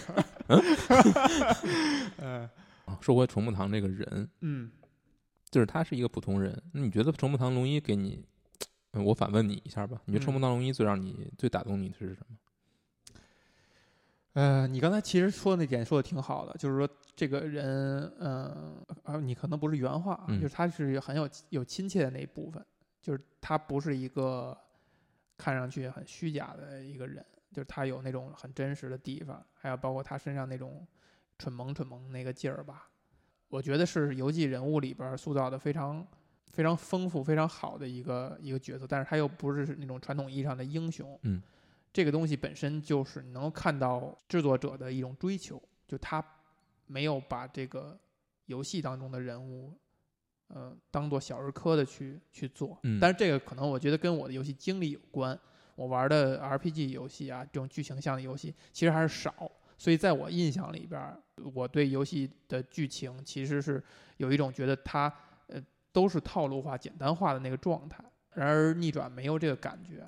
嗯，说回崇木堂这个人，嗯，就是他是一个普通人，那你觉得崇木堂龙一给你，我反问你一下吧，你觉得崇木堂龙一最让你最打动你的是什么？呃，你刚才其实说的那点说的挺好的，就是说这个人，嗯，啊，你可能不是原话，就是他是很有有亲切的那一部分，就是他不是一个看上去很虚假的一个人，就是他有那种很真实的地方，还有包括他身上那种蠢萌蠢萌那个劲儿吧，我觉得是游记人物里边塑造的非常非常丰富、非常好的一个一个角色，但是他又不是那种传统意义上的英雄，嗯。这个东西本身就是能够看到制作者的一种追求，就他没有把这个游戏当中的人物，呃，当做小儿科的去去做。嗯。但是这个可能我觉得跟我的游戏经历有关。我玩的 RPG 游戏啊，这种剧情向的游戏其实还是少，所以在我印象里边，我对游戏的剧情其实是有一种觉得它呃都是套路化、简单化的那个状态。然而逆转没有这个感觉。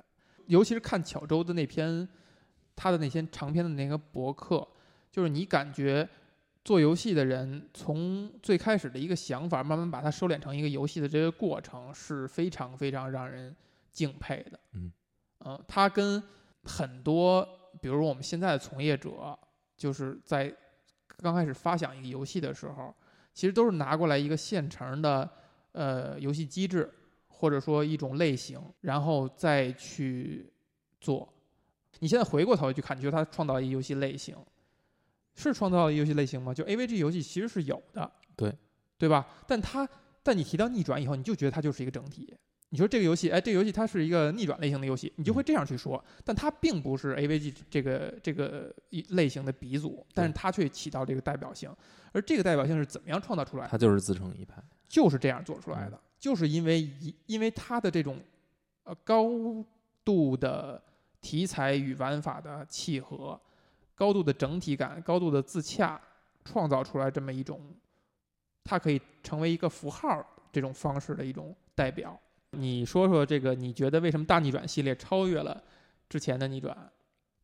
尤其是看巧周的那篇，他的那些长篇的那个博客，就是你感觉做游戏的人从最开始的一个想法，慢慢把它收敛成一个游戏的这个过程，是非常非常让人敬佩的。嗯，嗯，他跟很多，比如说我们现在的从业者，就是在刚开始发想一个游戏的时候，其实都是拿过来一个现成的呃游戏机制。或者说一种类型，然后再去做。你现在回过头去看，你觉得他创造一个游戏类型，是创造了游戏类型吗？就 AVG 游戏其实是有的，对对吧？但它，但你提到逆转以后，你就觉得它就是一个整体。你说这个游戏，哎，这个游戏它是一个逆转类型的游戏，你就会这样去说。但它并不是 AVG 这个这个一类型的鼻祖，但是它却起到这个代表性。而这个代表性是怎么样创造出来的？它就是自成一派，就是这样做出来的。就是因为一因为它的这种，呃高度的题材与玩法的契合，高度的整体感，高度的自洽，创造出来这么一种，它可以成为一个符号这种方式的一种代表。你说说这个，你觉得为什么大逆转系列超越了之前的逆转？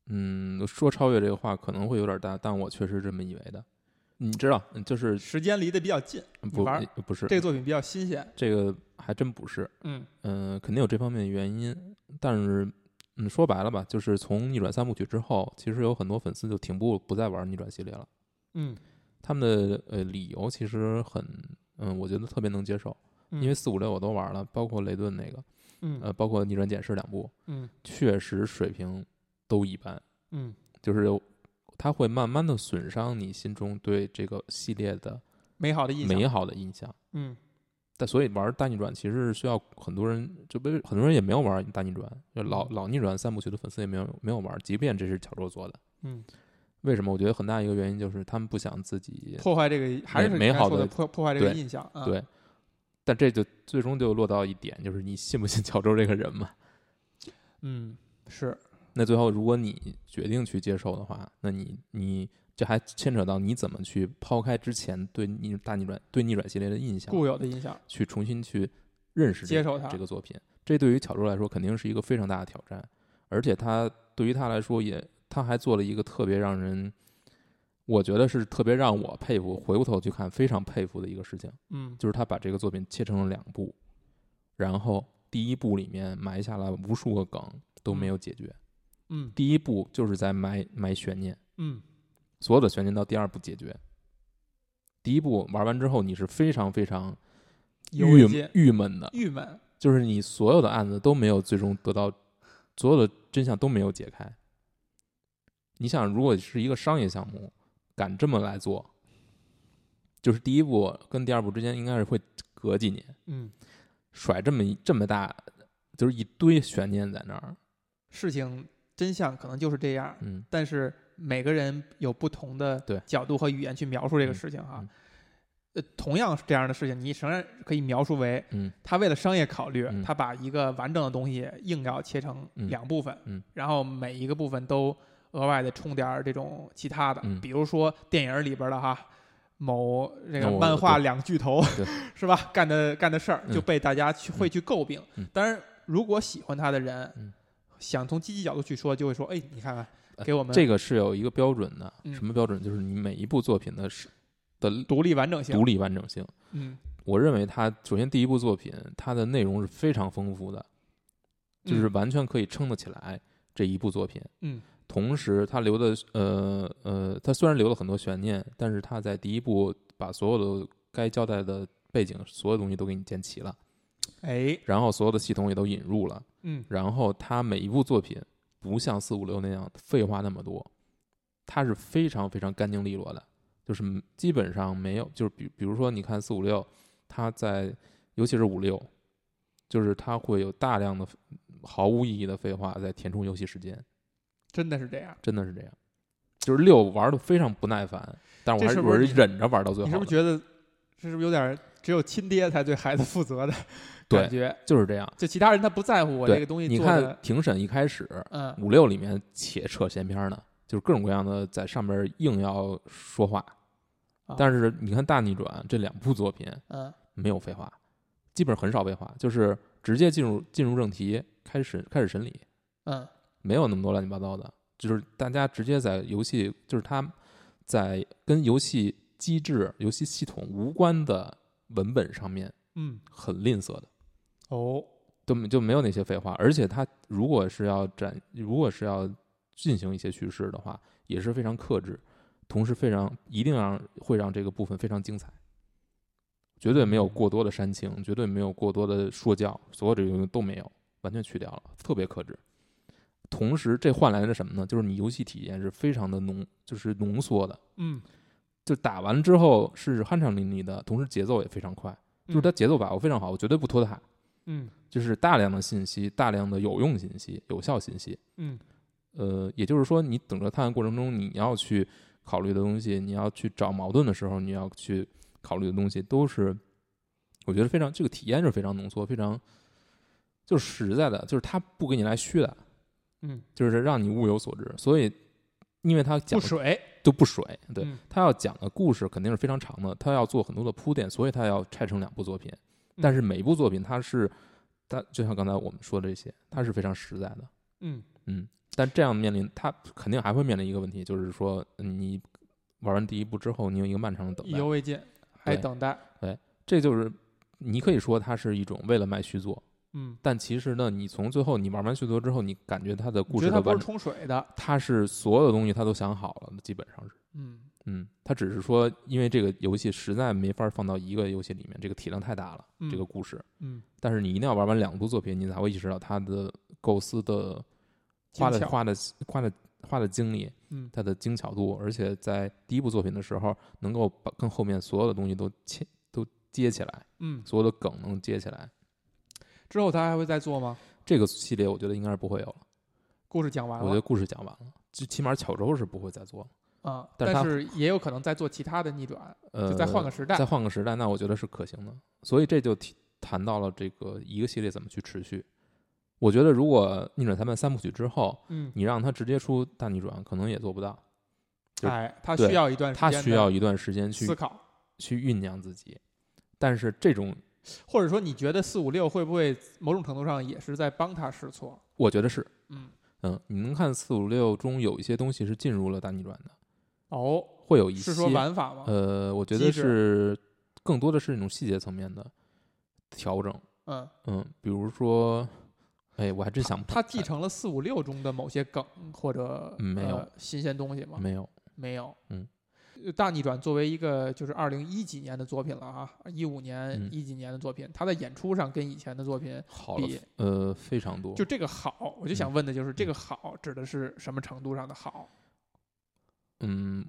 嗯，说超越这个话可能会有点大，但我确实这么以为的。你知道，就是时间离得比较近，不不是这个作品比较新鲜，这个还真不是，嗯嗯，肯定有这方面的原因，但是嗯说白了吧，就是从逆转三部曲之后，其实有很多粉丝就停步不再玩逆转系列了，嗯，他们的呃理由其实很嗯，我觉得特别能接受，因为四五六我都玩了，包括雷顿那个，嗯呃，包括逆转检视两部，嗯，确实水平都一般，嗯，就是。它会慢慢的损伤你心中对这个系列的美好的印象。美好的印象，嗯。但所以玩大逆转其实是需要很多人，就被很多人也没有玩大逆转，就老老逆转三部曲的粉丝也没有没有玩，即便这是巧周做的，嗯。为什么？我觉得很大一个原因就是他们不想自己破坏这个还是美好的破破坏这个印象。对。但这就最终就落到一点，就是你信不信乔周这个人嘛？嗯，是。那最后，如果你决定去接受的话，那你你这还牵扯到你怎么去抛开之前对逆大逆转对逆转系列的印象，固有的印象，去重新去认识接受它这个作品。这对于巧周来说肯定是一个非常大的挑战，而且他对于他来说也他还做了一个特别让人。我觉得是特别让我佩服，回过头去看非常佩服的一个事情，嗯，就是他把这个作品切成了两部，然后第一部里面埋下了无数个梗都没有解决，嗯，第一步就是在埋埋悬念，嗯，所有的悬念到第二步解决，第一步玩完之后你是非常非常郁郁闷的，郁闷，就是你所有的案子都没有最终得到，所有的真相都没有解开，你想如果是一个商业项目。敢这么来做，就是第一步跟第二步之间应该是会隔几年，嗯，甩这么一这么大，就是一堆悬念在那儿，事情真相可能就是这样，嗯，但是每个人有不同的角度和语言去描述这个事情哈，呃，同样是这样的事情，你仍然可以描述为，嗯，他为了商业考虑，他把一个完整的东西硬要切成两部分，嗯，然后每一个部分都。额外的充点这种其他的，嗯，比如说电影里边的哈，某这个漫画两巨头，是吧？干的干的事儿就被大家去会去诟病。当然，如果喜欢他的人，想从积极角度去说，就会说：“哎，你看看，给我们这个是有一个标准的，什么标准？就是你每一部作品的是的独立完整性，独立完整性。嗯，我认为它首先第一部作品，它的内容是非常丰富的，就是完全可以撑得起来这一部作品。嗯。同时，他留的呃呃，他虽然留了很多悬念，但是他在第一部把所有的该交代的背景，所有东西都给你建齐了，哎，然后所有的系统也都引入了，嗯，然后他每一部作品不像四五六那样废话那么多，他是非常非常干净利落的，就是基本上没有，就是比比如说你看四五六，他在尤其是五六，就是他会有大量的毫无意义的废话在填充游戏时间。真的是这样，真的是这样，就是六玩的非常不耐烦，但是我还是我是忍着玩到最后。你是不是觉得这是不是有点只有亲爹才对孩子负责的感觉？就是这样，就其他人他不在乎我这个东西。你看庭审一开始，嗯，五六里面且扯闲篇呢，就是各种各样的在上面硬要说话，但是你看大逆转这两部作品，嗯，没有废话，基本上很少废话，就是直接进入进入正题，开始开始审理，嗯。没有那么多乱七八糟的，就是大家直接在游戏，就是他在跟游戏机制、游戏系统无关的文本上面，嗯，很吝啬的，哦，都就没有那些废话。而且他如果是要展，如果是要进行一些叙事的话，也是非常克制，同时非常一定让会让这个部分非常精彩，绝对没有过多的煽情，绝对没有过多的说教，所有这些东西都没有，完全去掉了，特别克制。同时，这换来的什么呢？就是你游戏体验是非常的浓，就是浓缩的。嗯，就打完之后是酣畅淋漓的，同时节奏也非常快。就是它节奏把握非常好，我绝对不拖沓。嗯，就是大量的信息，大量的有用信息、有效信息。嗯，呃，也就是说，你整个探案过程中，你要去考虑的东西，你要去找矛盾的时候，你要去考虑的东西，都是我觉得非常这个体验是非常浓缩、非常就是实在的，就是他不给你来虚的。嗯，就是让你物有所值，所以，因为他讲不水就不水，对他要讲的故事肯定是非常长的，他要做很多的铺垫，所以他要拆成两部作品。但是每一部作品，它是，它就像刚才我们说的这些，它是非常实在的。嗯嗯，但这样面临它肯定还会面临一个问题，就是说你玩完第一部之后，你有一个漫长的等待，意犹未尽，还等待。对，这就是你可以说它是一种为了卖续作。嗯，但其实呢，你从最后你玩完续作之后，你感觉它的故事的不是冲水的，它是所有的东西它都想好了，基本上是。嗯嗯，它只是说，因为这个游戏实在没法放到一个游戏里面，这个体量太大了，这个故事。嗯，但是你一定要玩完两部作品，你才会意识到它的构思的花的花的花的花的精力，嗯，它的精巧度，而且在第一部作品的时候，能够把跟后面所有的东西都牵都接起来，嗯，所有的梗能接起来。之后他还会再做吗？这个系列我觉得应该是不会有了。故事讲完了，我觉得故事讲完了，最起码巧周是不会再做了啊。但是也有可能再做其他的逆转，呃，再换个时代，再换个时代，那我觉得是可行的。所以这就提谈到了这个一个系列怎么去持续。我觉得如果逆转裁判三部曲之后，嗯，你让他直接出大逆转，可能也做不到。哎，他需要一段，他需要一段时间去思考，去酝酿自己。但是这种，或者说你觉得四五六会不会某种程度上也是在帮他试错？我觉得是，嗯嗯，你能看四五六中有一些东西是进入了大逆转的，哦，会有一些是说玩法吗？呃，我觉得是更多的是那种细节层面的调整，嗯嗯，比如说，哎，我还真想不，他继承了四五六中的某些梗或者没有新鲜东西吗？没有，没有，嗯。大逆转作为一个就是二零一几年的作品了啊，一五年一几年的作品，他在演出上跟以前的作品好了，呃，非常多。就这个好，我就想问的就是这个好指的是什么程度上的好？嗯，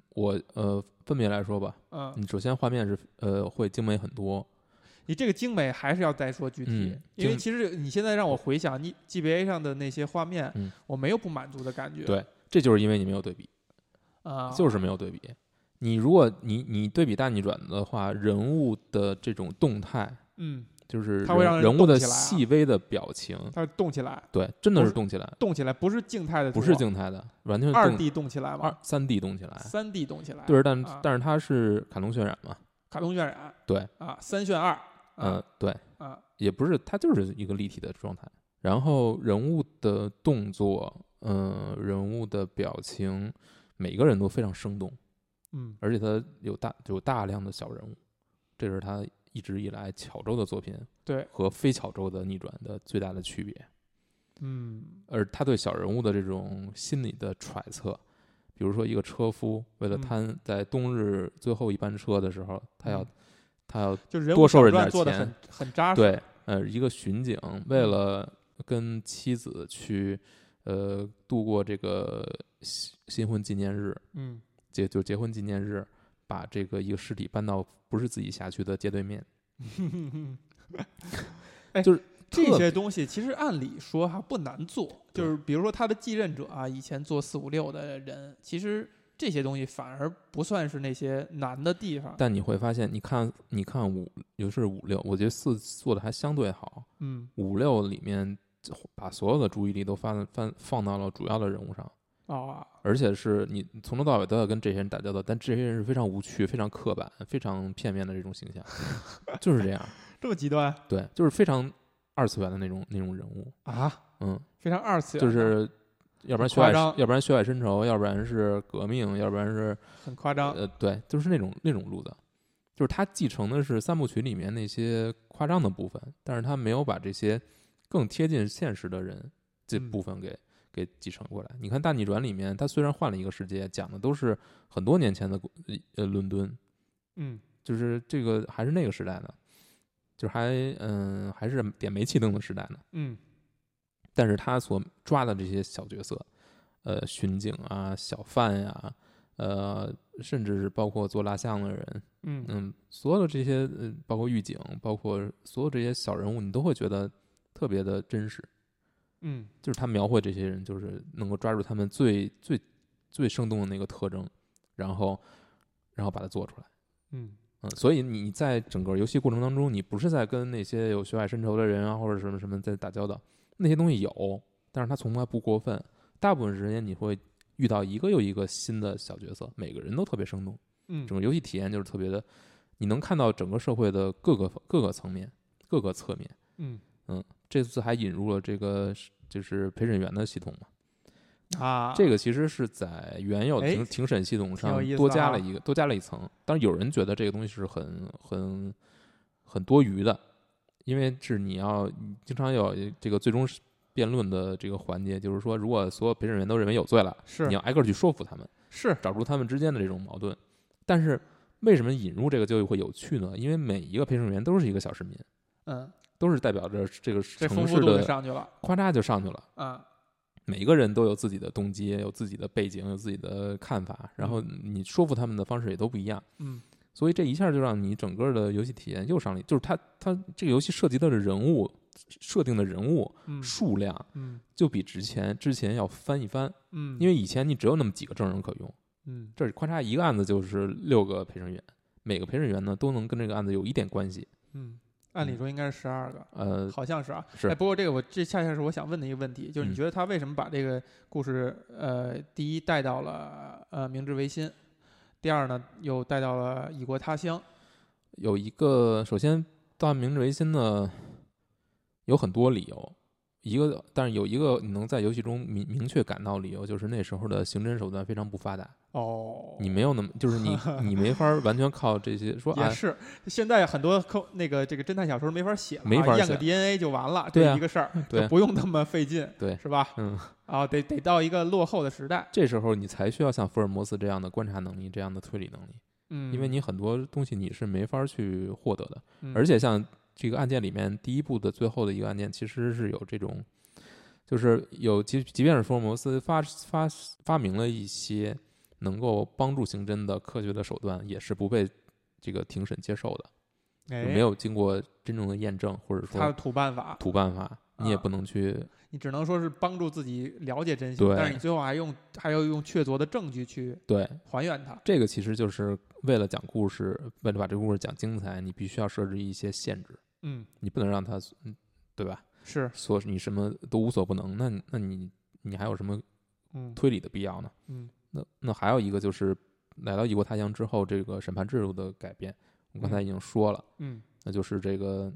我呃分别来说吧。嗯，你首先画面是呃会精美很多。你这个精美还是要再说具体，因为其实你现在让我回想你 GBA 上的那些画面，我没有不满足的感觉。对，这就是因为你没有对比啊，就是没有对比。你如果你你对比大逆转的话，人物的这种动态，嗯，就是它会让人物的细微的表情，它动起来，对，真的是动起来，动起来不是静态的，不是静态的，完全是二 D 动起来吗？二三 D 动起来，三 D 动起来，对，但但是它是卡通渲染嘛？卡通渲染，对，啊，三渲二，嗯，对，啊，也不是，它就是一个立体的状态，然后人物的动作，嗯，人物的表情，每个人都非常生动。嗯，而且它有大有大量的小人物，这是他一直以来巧周的作品对和非巧周的逆转的最大的区别。嗯，而他对小人物的这种心理的揣测，比如说一个车夫为了贪在冬日最后一班车的时候，他要他要就多收人点钱，很很扎实。对，呃，一个巡警为了跟妻子去呃度过这个新新婚纪念日，嗯。结就结婚纪念日，把这个一个尸体搬到不是自己辖区的街对面。哎，就是这些东西，其实按理说哈不难做。就是比如说他的继任者啊，以前做四五六的人，其实这些东西反而不算是那些难的地方。但你会发现，你看，你看五，尤其是五六，我觉得四做的还相对好。嗯，五六里面把所有的注意力都放放放到了主要的人物上。啊！而且是你从头到尾都要跟这些人打交道，但这些人是非常无趣、非常刻板、非常片面的这种形象，就是这样。这么极端？对，就是非常二次元的那种那种人物啊。嗯，非常二次元，就是要不然血海，要不然血海深仇，要不然是革命，要不然是很夸张。呃，对，就是那种那种路子，就是他继承的是三部曲里面那些夸张的部分，但是他没有把这些更贴近现实的人这部分给。给继承过来。你看《大逆转》里面，它虽然换了一个世界，讲的都是很多年前的呃伦敦，嗯，就是这个还是那个时代的，就还嗯还是点煤气灯的时代呢，嗯。但是他所抓的这些小角色，呃，巡警啊、小贩呀，呃，甚至是包括做蜡像的人，嗯嗯，所有的这些，包括狱警，包括所有这些小人物，你都会觉得特别的真实。嗯，就是他描绘这些人，就是能够抓住他们最最最生动的那个特征，然后然后把它做出来。嗯嗯，所以你在整个游戏过程当中，你不是在跟那些有血海深仇的人啊，或者什么什么在打交道，那些东西有，但是他从来不过分。大部分时间你会遇到一个又一个新的小角色，每个人都特别生动。嗯，整个游戏体验就是特别的，你能看到整个社会的各个各个层面、各个侧面。嗯。嗯，这次还引入了这个就是陪审员的系统嘛？啊，这个其实是在原有庭庭审系统上多加了一个，多加了一层。但是有人觉得这个东西是很很很多余的，因为是你要经常有这个最终辩论的这个环节，就是说，如果所有陪审员都认为有罪了，是你要挨个去说服他们，是找出他们之间的这种矛盾。但是为什么引入这个就会有趣呢？因为每一个陪审员都是一个小市民，嗯。都是代表着这个城市的，夸嚓就上去了。嗯，每个人都有自己的动机，有自己的背景，有自己的看法，然后你说服他们的方式也都不一样。嗯，所以这一下就让你整个的游戏体验又上了，就是它它这个游戏涉及到的人物设定的人物数量，嗯，就比之前之前要翻一番。嗯，因为以前你只有那么几个证人可用。嗯，这夸嚓一个案子就是六个陪审员，每个陪审员呢都能跟这个案子有一点关系。嗯。按理说应该是十二个，呃，好像是啊。是。哎，不过这个我这恰恰是我想问的一个问题，就是你觉得他为什么把这个故事呃第一带到了呃明治维新？第二呢，又带到了异国他乡。有一个，首先到明治维新呢，有很多理由。一个，但是有一个你能在游戏中明明确感到理由，就是那时候的刑侦手段非常不发达。哦，你没有那么，就是你 你没法完全靠这些说。也是，现在很多科那个这个侦探小说没法写了，没法验个 DNA 就完了，这一个事儿，对，不用那么费劲，对，是吧？嗯，啊，得得到一个落后的时代，这时候你才需要像福尔摩斯这样的观察能力，这样的推理能力。嗯，因为你很多东西你是没法去获得的，而且像这个案件里面第一部的最后的一个案件，其实是有这种。就是有即即便是福尔摩斯发发发明了一些能够帮助刑侦的科学的手段，也是不被这个庭审接受的，没有经过真正的验证，或者说他的土办法，土办法你也不能去，你只能说是帮助自己了解真相，但是你最后还用还要用确凿的证据去对还原它。这个其实就是为了讲故事，为了把这个故事讲精彩，你必须要设置一些限制，嗯，你不能让他，嗯，对吧？是说你什么都无所不能，那那你你还有什么推理的必要呢？嗯，那那还有一个就是来到异国他乡之后，这个审判制度的改变，我刚才已经说了，嗯，那就是这个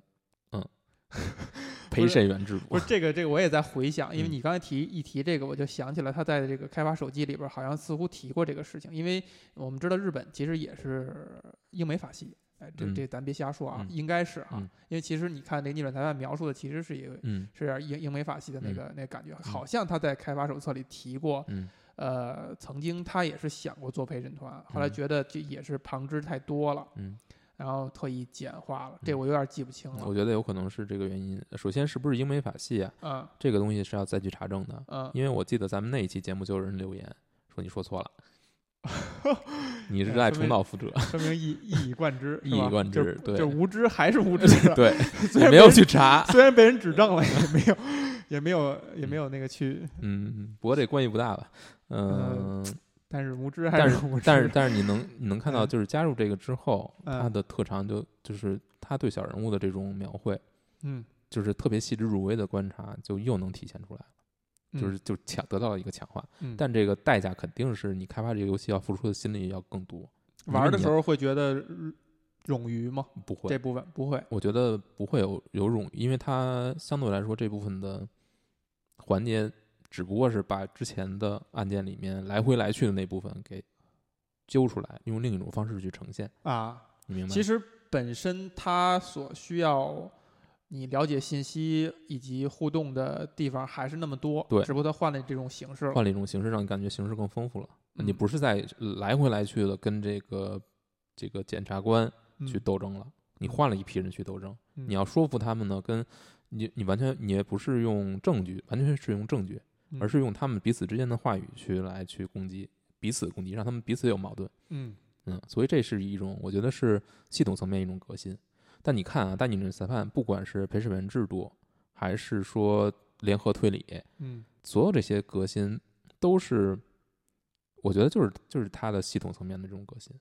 嗯 陪审员制度。不是这个这个我也在回想，因为你刚才提一提这个，我就想起来他在这个开发手机里边好像似乎提过这个事情，因为我们知道日本其实也是英美法系。哎，这这咱别瞎说啊，应该是啊，因为其实你看那个逆转裁判描述的其实是一个，是英英美法系的那个那感觉，好像他在开发手册里提过，呃，曾经他也是想过做陪审团，后来觉得这也是旁支太多了，然后特意简化了，这我有点记不清了。我觉得有可能是这个原因。首先是不是英美法系啊？嗯，这个东西是要再去查证的。嗯，因为我记得咱们那一期节目就有人留言说你说错了。你是在重蹈覆辙，说明一一以贯之，一以贯之，对，就无知还是无知，对，也没有去查，虽然被人指正了，也没有，也没有，也没有那个去，嗯，不过这关系不大吧，嗯，但是无知还是无知，但是但是你能你能看到，就是加入这个之后，他的特长就就是他对小人物的这种描绘，嗯，就是特别细致入微的观察，就又能体现出来了。就是就强得到了一个强化，但这个代价肯定是你开发这个游戏要付出的心力要更多。玩的时候会觉得冗余吗？不会，这部分不会。我觉得不会有有冗余，因为它相对来说这部分的环节只不过是把之前的案件里面来回来去的那部分给揪出来，用另一种方式去呈现啊。你明白？其实本身它所需要。你了解信息以及互动的地方还是那么多，对，只不过他换了这种形式，换了一种形式，让你感觉形式更丰富了。你不是在来回来去的跟这个这个检察官去斗争了，你换了一批人去斗争，你要说服他们呢，跟你你完全你也不是用证据，完全是用证据，而是用他们彼此之间的话语去来去攻击彼此攻击，让他们彼此有矛盾。嗯嗯，所以这是一种我觉得是系统层面一种革新。但你看啊，大逆转裁判不管是陪审员制度，还是说联合推理，嗯，所有这些革新都是，我觉得就是就是它的系统层面的这种革新，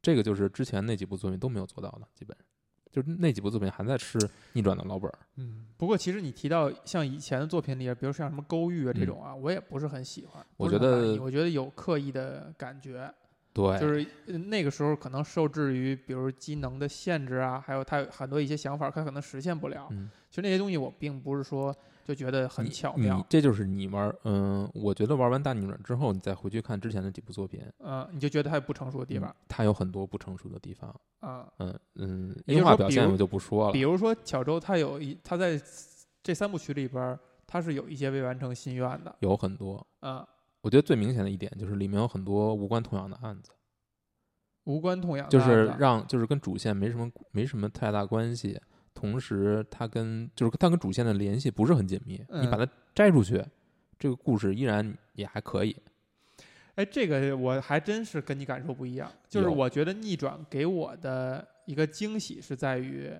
这个就是之前那几部作品都没有做到的，基本就是那几部作品还在吃逆转的老本儿。嗯，不过其实你提到像以前的作品里，比如像什么勾玉啊这种啊，我也不是很喜欢。我觉得我觉得有刻意的感觉。对，就是那个时候可能受制于，比如机能的限制啊，还有他很多一些想法，他可能实现不了。嗯，其实那些东西我并不是说就觉得很巧妙。这就是你玩，嗯，我觉得玩完大逆转之后，你再回去看之前的几部作品，嗯，你就觉得它有不成熟的地方。它有很多不成熟的地方。啊，嗯嗯，优化表现我就不说了。比如说巧周，他有一他在这三部曲里边，他是有一些未完成心愿的。有很多。啊。我觉得最明显的一点就是里面有很多无关痛痒的案子，无关痛痒，就是让就是跟主线没什么没什么太大关系，同时它跟就是它跟主线的联系不是很紧密，你把它摘出去，这个故事依然也还可以。哎，这个我还真是跟你感受不一样，就是我觉得逆转给我的一个惊喜是在于，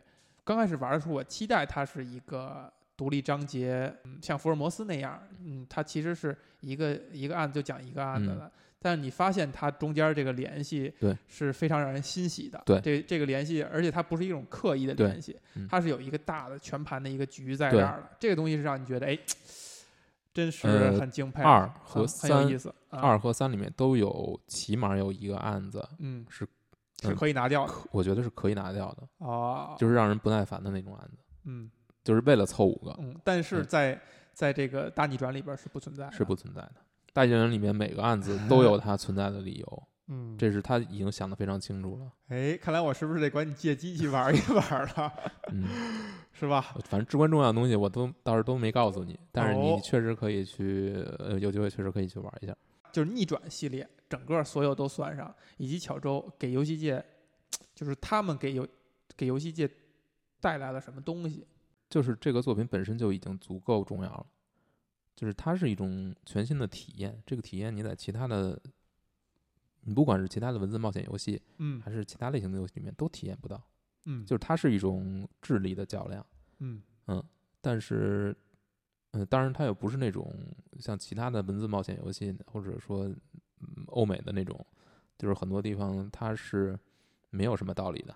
刚开始玩的时候我期待它是一个。独立章节，嗯，像福尔摩斯那样，嗯，它其实是一个一个案子就讲一个案子的，但是你发现它中间这个联系，对，是非常让人欣喜的，对，这这个联系，而且它不是一种刻意的联系，它是有一个大的全盘的一个局在这儿的，这个东西是让你觉得，哎，真是很敬佩。二和三，很有意思。二和三里面都有，起码有一个案子，嗯，是是可以拿掉的。我觉得是可以拿掉的。哦，就是让人不耐烦的那种案子。嗯，就是为了凑五个。嗯，但是在在这个大逆转里边是不存在，是不存在的。大逆转里面每个案子都有它存在的理由。嗯，这是他已经想的非常清楚了。哎，看来我是不是得管你借机器玩一玩了？嗯，是吧？反正至关重要的东西我都倒是都没告诉你，但是你确实可以去，呃，有机会确实可以去玩一下。就是逆转系列，整个所有都算上，以及巧周给游戏界，就是他们给游给游戏界带来了什么东西？就是这个作品本身就已经足够重要了，就是它是一种全新的体验。这个体验你在其他的。你不管是其他的文字冒险游戏，嗯，还是其他类型的游戏里面，都体验不到，嗯，就是它是一种智力的较量，嗯嗯，但是，嗯，当然它又不是那种像其他的文字冒险游戏，或者说欧美的那种，就是很多地方它是没有什么道理的，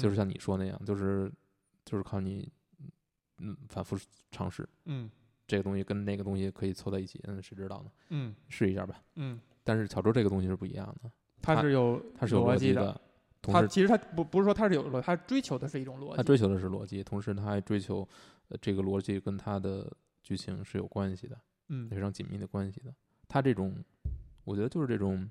就是像你说那样，就是就是靠你，嗯，反复尝试，嗯，这个东西跟那个东西可以凑在一起，嗯，谁知道呢？嗯，试一下吧，嗯。但是巧周这个东西是不一样的，它是有它是有逻辑的。它其实它不不是说它是有逻，它追求的是一种逻辑。它追求的是逻辑，同时它还追求呃这个逻辑跟它的剧情是有关系的，嗯，非常紧密的关系的。它这种，我觉得就是这种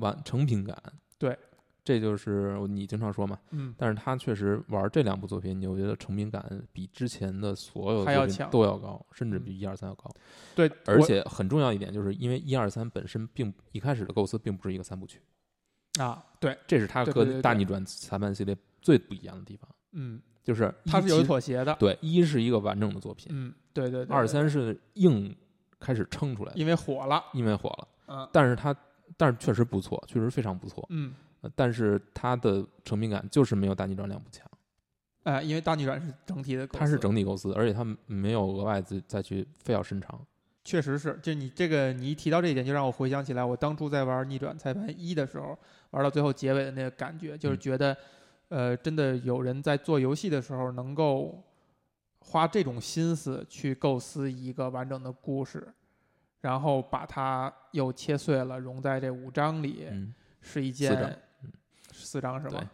完成品感，对。这就是你经常说嘛，嗯，但是他确实玩这两部作品，你我觉得成名感比之前的所有都要高，甚至比一二三要高。对，而且很重要一点，就是因为一二三本身并一开始的构思并不是一个三部曲啊，对，这是他和大逆转裁判系列最不一样的地方。嗯，就是它是有妥协的。对，一是一个完整的作品，嗯，对对对。二三是硬开始撑出来的，因为火了，因为火了。嗯，但是它，但是确实不错，确实非常不错。嗯。但是它的成品感就是没有大逆转两部强，哎，因为大逆转是整体的，它是整体构思，而且它没有额外再再去非要伸长。确实是，就你这个你一提到这一点，就让我回想起来，我当初在玩逆转裁判一的时候，玩到最后结尾的那个感觉，就是觉得，呃，真的有人在做游戏的时候能够花这种心思去构思一个完整的故事，然后把它又切碎了，融在这五章里，是一件。四张是吧？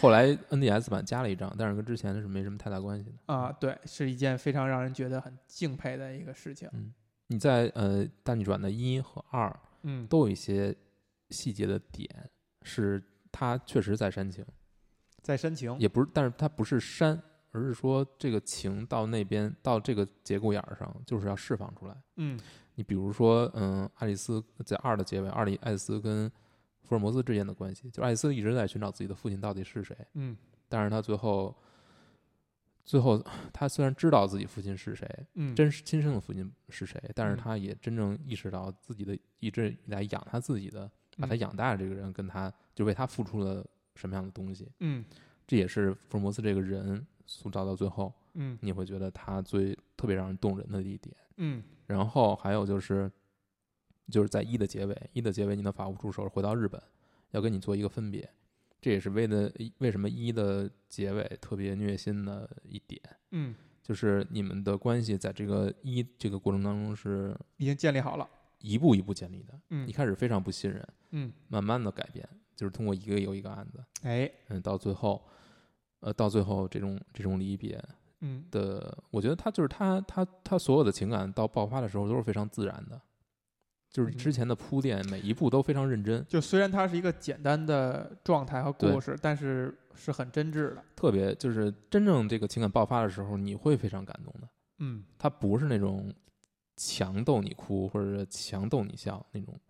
后来 NDS 版加了一张，但是跟之前的是没什么太大关系的。啊，对，是一件非常让人觉得很敬佩的一个事情。嗯，你在呃大逆转的一和二，嗯，都有一些细节的点，是它确实在煽情，在煽情，也不是，但是它不是煽，而是说这个情到那边到这个节骨眼儿上，就是要释放出来。嗯，你比如说，嗯，爱丽丝在二的结尾，二里爱丽丝跟福尔摩斯之间的关系，就艾斯一直在寻找自己的父亲到底是谁。嗯，但是他最后，最后他虽然知道自己父亲是谁，嗯，真实亲生的父亲是谁，但是他也真正意识到自己的一直以来养他自己的、把他养大的这个人，跟他就为他付出了什么样的东西。嗯，这也是福尔摩斯这个人塑造到最后，嗯，你会觉得他最特别让人动人的一点。嗯，然后还有就是。就是在一的结尾，一的结尾，你的法务助手回到日本，要跟你做一个分别，这也是为的为什么一的结尾特别虐心的一点。嗯，就是你们的关系在这个一这个过程当中是已经建立好了，一步一步建立的。嗯，一开始非常不信任，嗯，慢慢的改变，就是通过一个又一个案子，哎，嗯，到最后，呃，到最后这种这种离别，嗯的，我觉得他就是他他他所有的情感到爆发的时候都是非常自然的。就是之前的铺垫，每一步都非常认真。就虽然它是一个简单的状态和故事，但是是很真挚的。特别就是真正这个情感爆发的时候，你会非常感动的。嗯，它不是那种强逗你哭或者强逗你笑那种，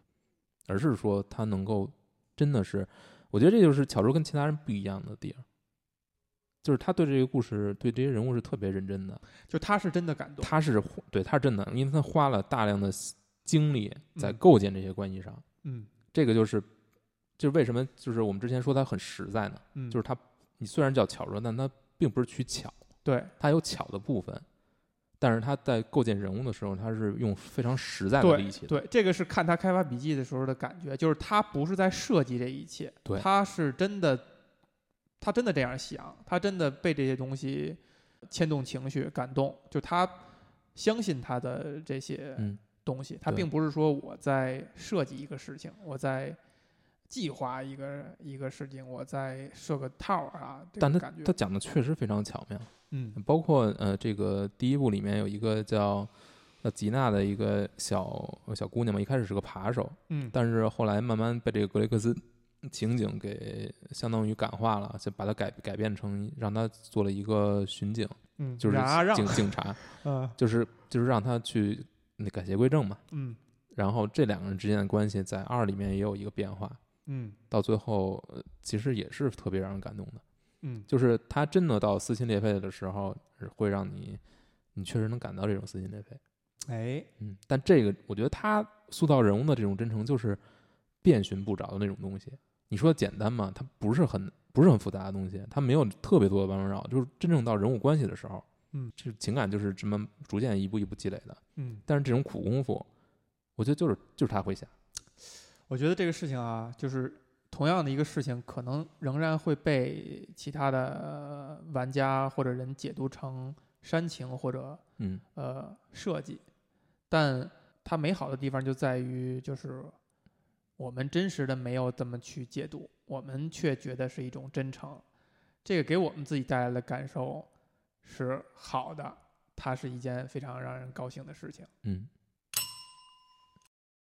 而是说他能够真的是，我觉得这就是巧周跟其他人不一样的地方，就是他对这个故事、对这些人物是特别认真的。就他是真的感动，他是对他是真的，因为他花了大量的。精力在构建这些关系上，嗯，这个就是，就是为什么就是我们之前说他很实在呢？嗯，就是他，你虽然叫巧拙，但他并不是取巧，对，他有巧的部分，但是他在构建人物的时候，他是用非常实在的力气。对，这个是看他开发笔记的时候的感觉，就是他不是在设计这一切，对，他是真的，他真的这样想，他真的被这些东西牵动情绪、感动，就他。相信他的这些东西，他并不是说我在设计一个事情，我在计划一个一个事情，我在设个套儿啊，这但他他，讲的确实非常巧妙，嗯。包括呃这个第一部里面有一个叫呃吉娜的一个小小姑娘嘛，一开始是个扒手，嗯，但是后来慢慢被这个格雷克斯情景给相当于感化了，就把她改改变成让他做了一个巡警，嗯，就是警警察，嗯就是就是让他去那改邪归正嘛。嗯然后这两个人之间的关系在二里面也有一个变化，嗯到最后呃其实也是特别让人感动的。嗯就是他真的到撕心裂肺的时候，会让你你确实能感到这种撕心裂肺。哎嗯，但这个我觉得他塑造人物的这种真诚，就是遍寻不着的那种东西。你说简单嘛？它不是很不是很复杂的东西，它没有特别多的弯弯绕，就是真正到人物关系的时候，嗯，这情感就是这么逐渐一步一步积累的。嗯，但是这种苦功夫，我觉得就是就是他会下。我觉得这个事情啊，就是同样的一个事情，可能仍然会被其他的呃玩家或者人解读成煽情或者嗯呃设计，但它美好的地方就在于，就是我们真实的没有这么去解读，我们却觉得是一种真诚，这个给我们自己带来的感受是好的，它是一件非常让人高兴的事情。嗯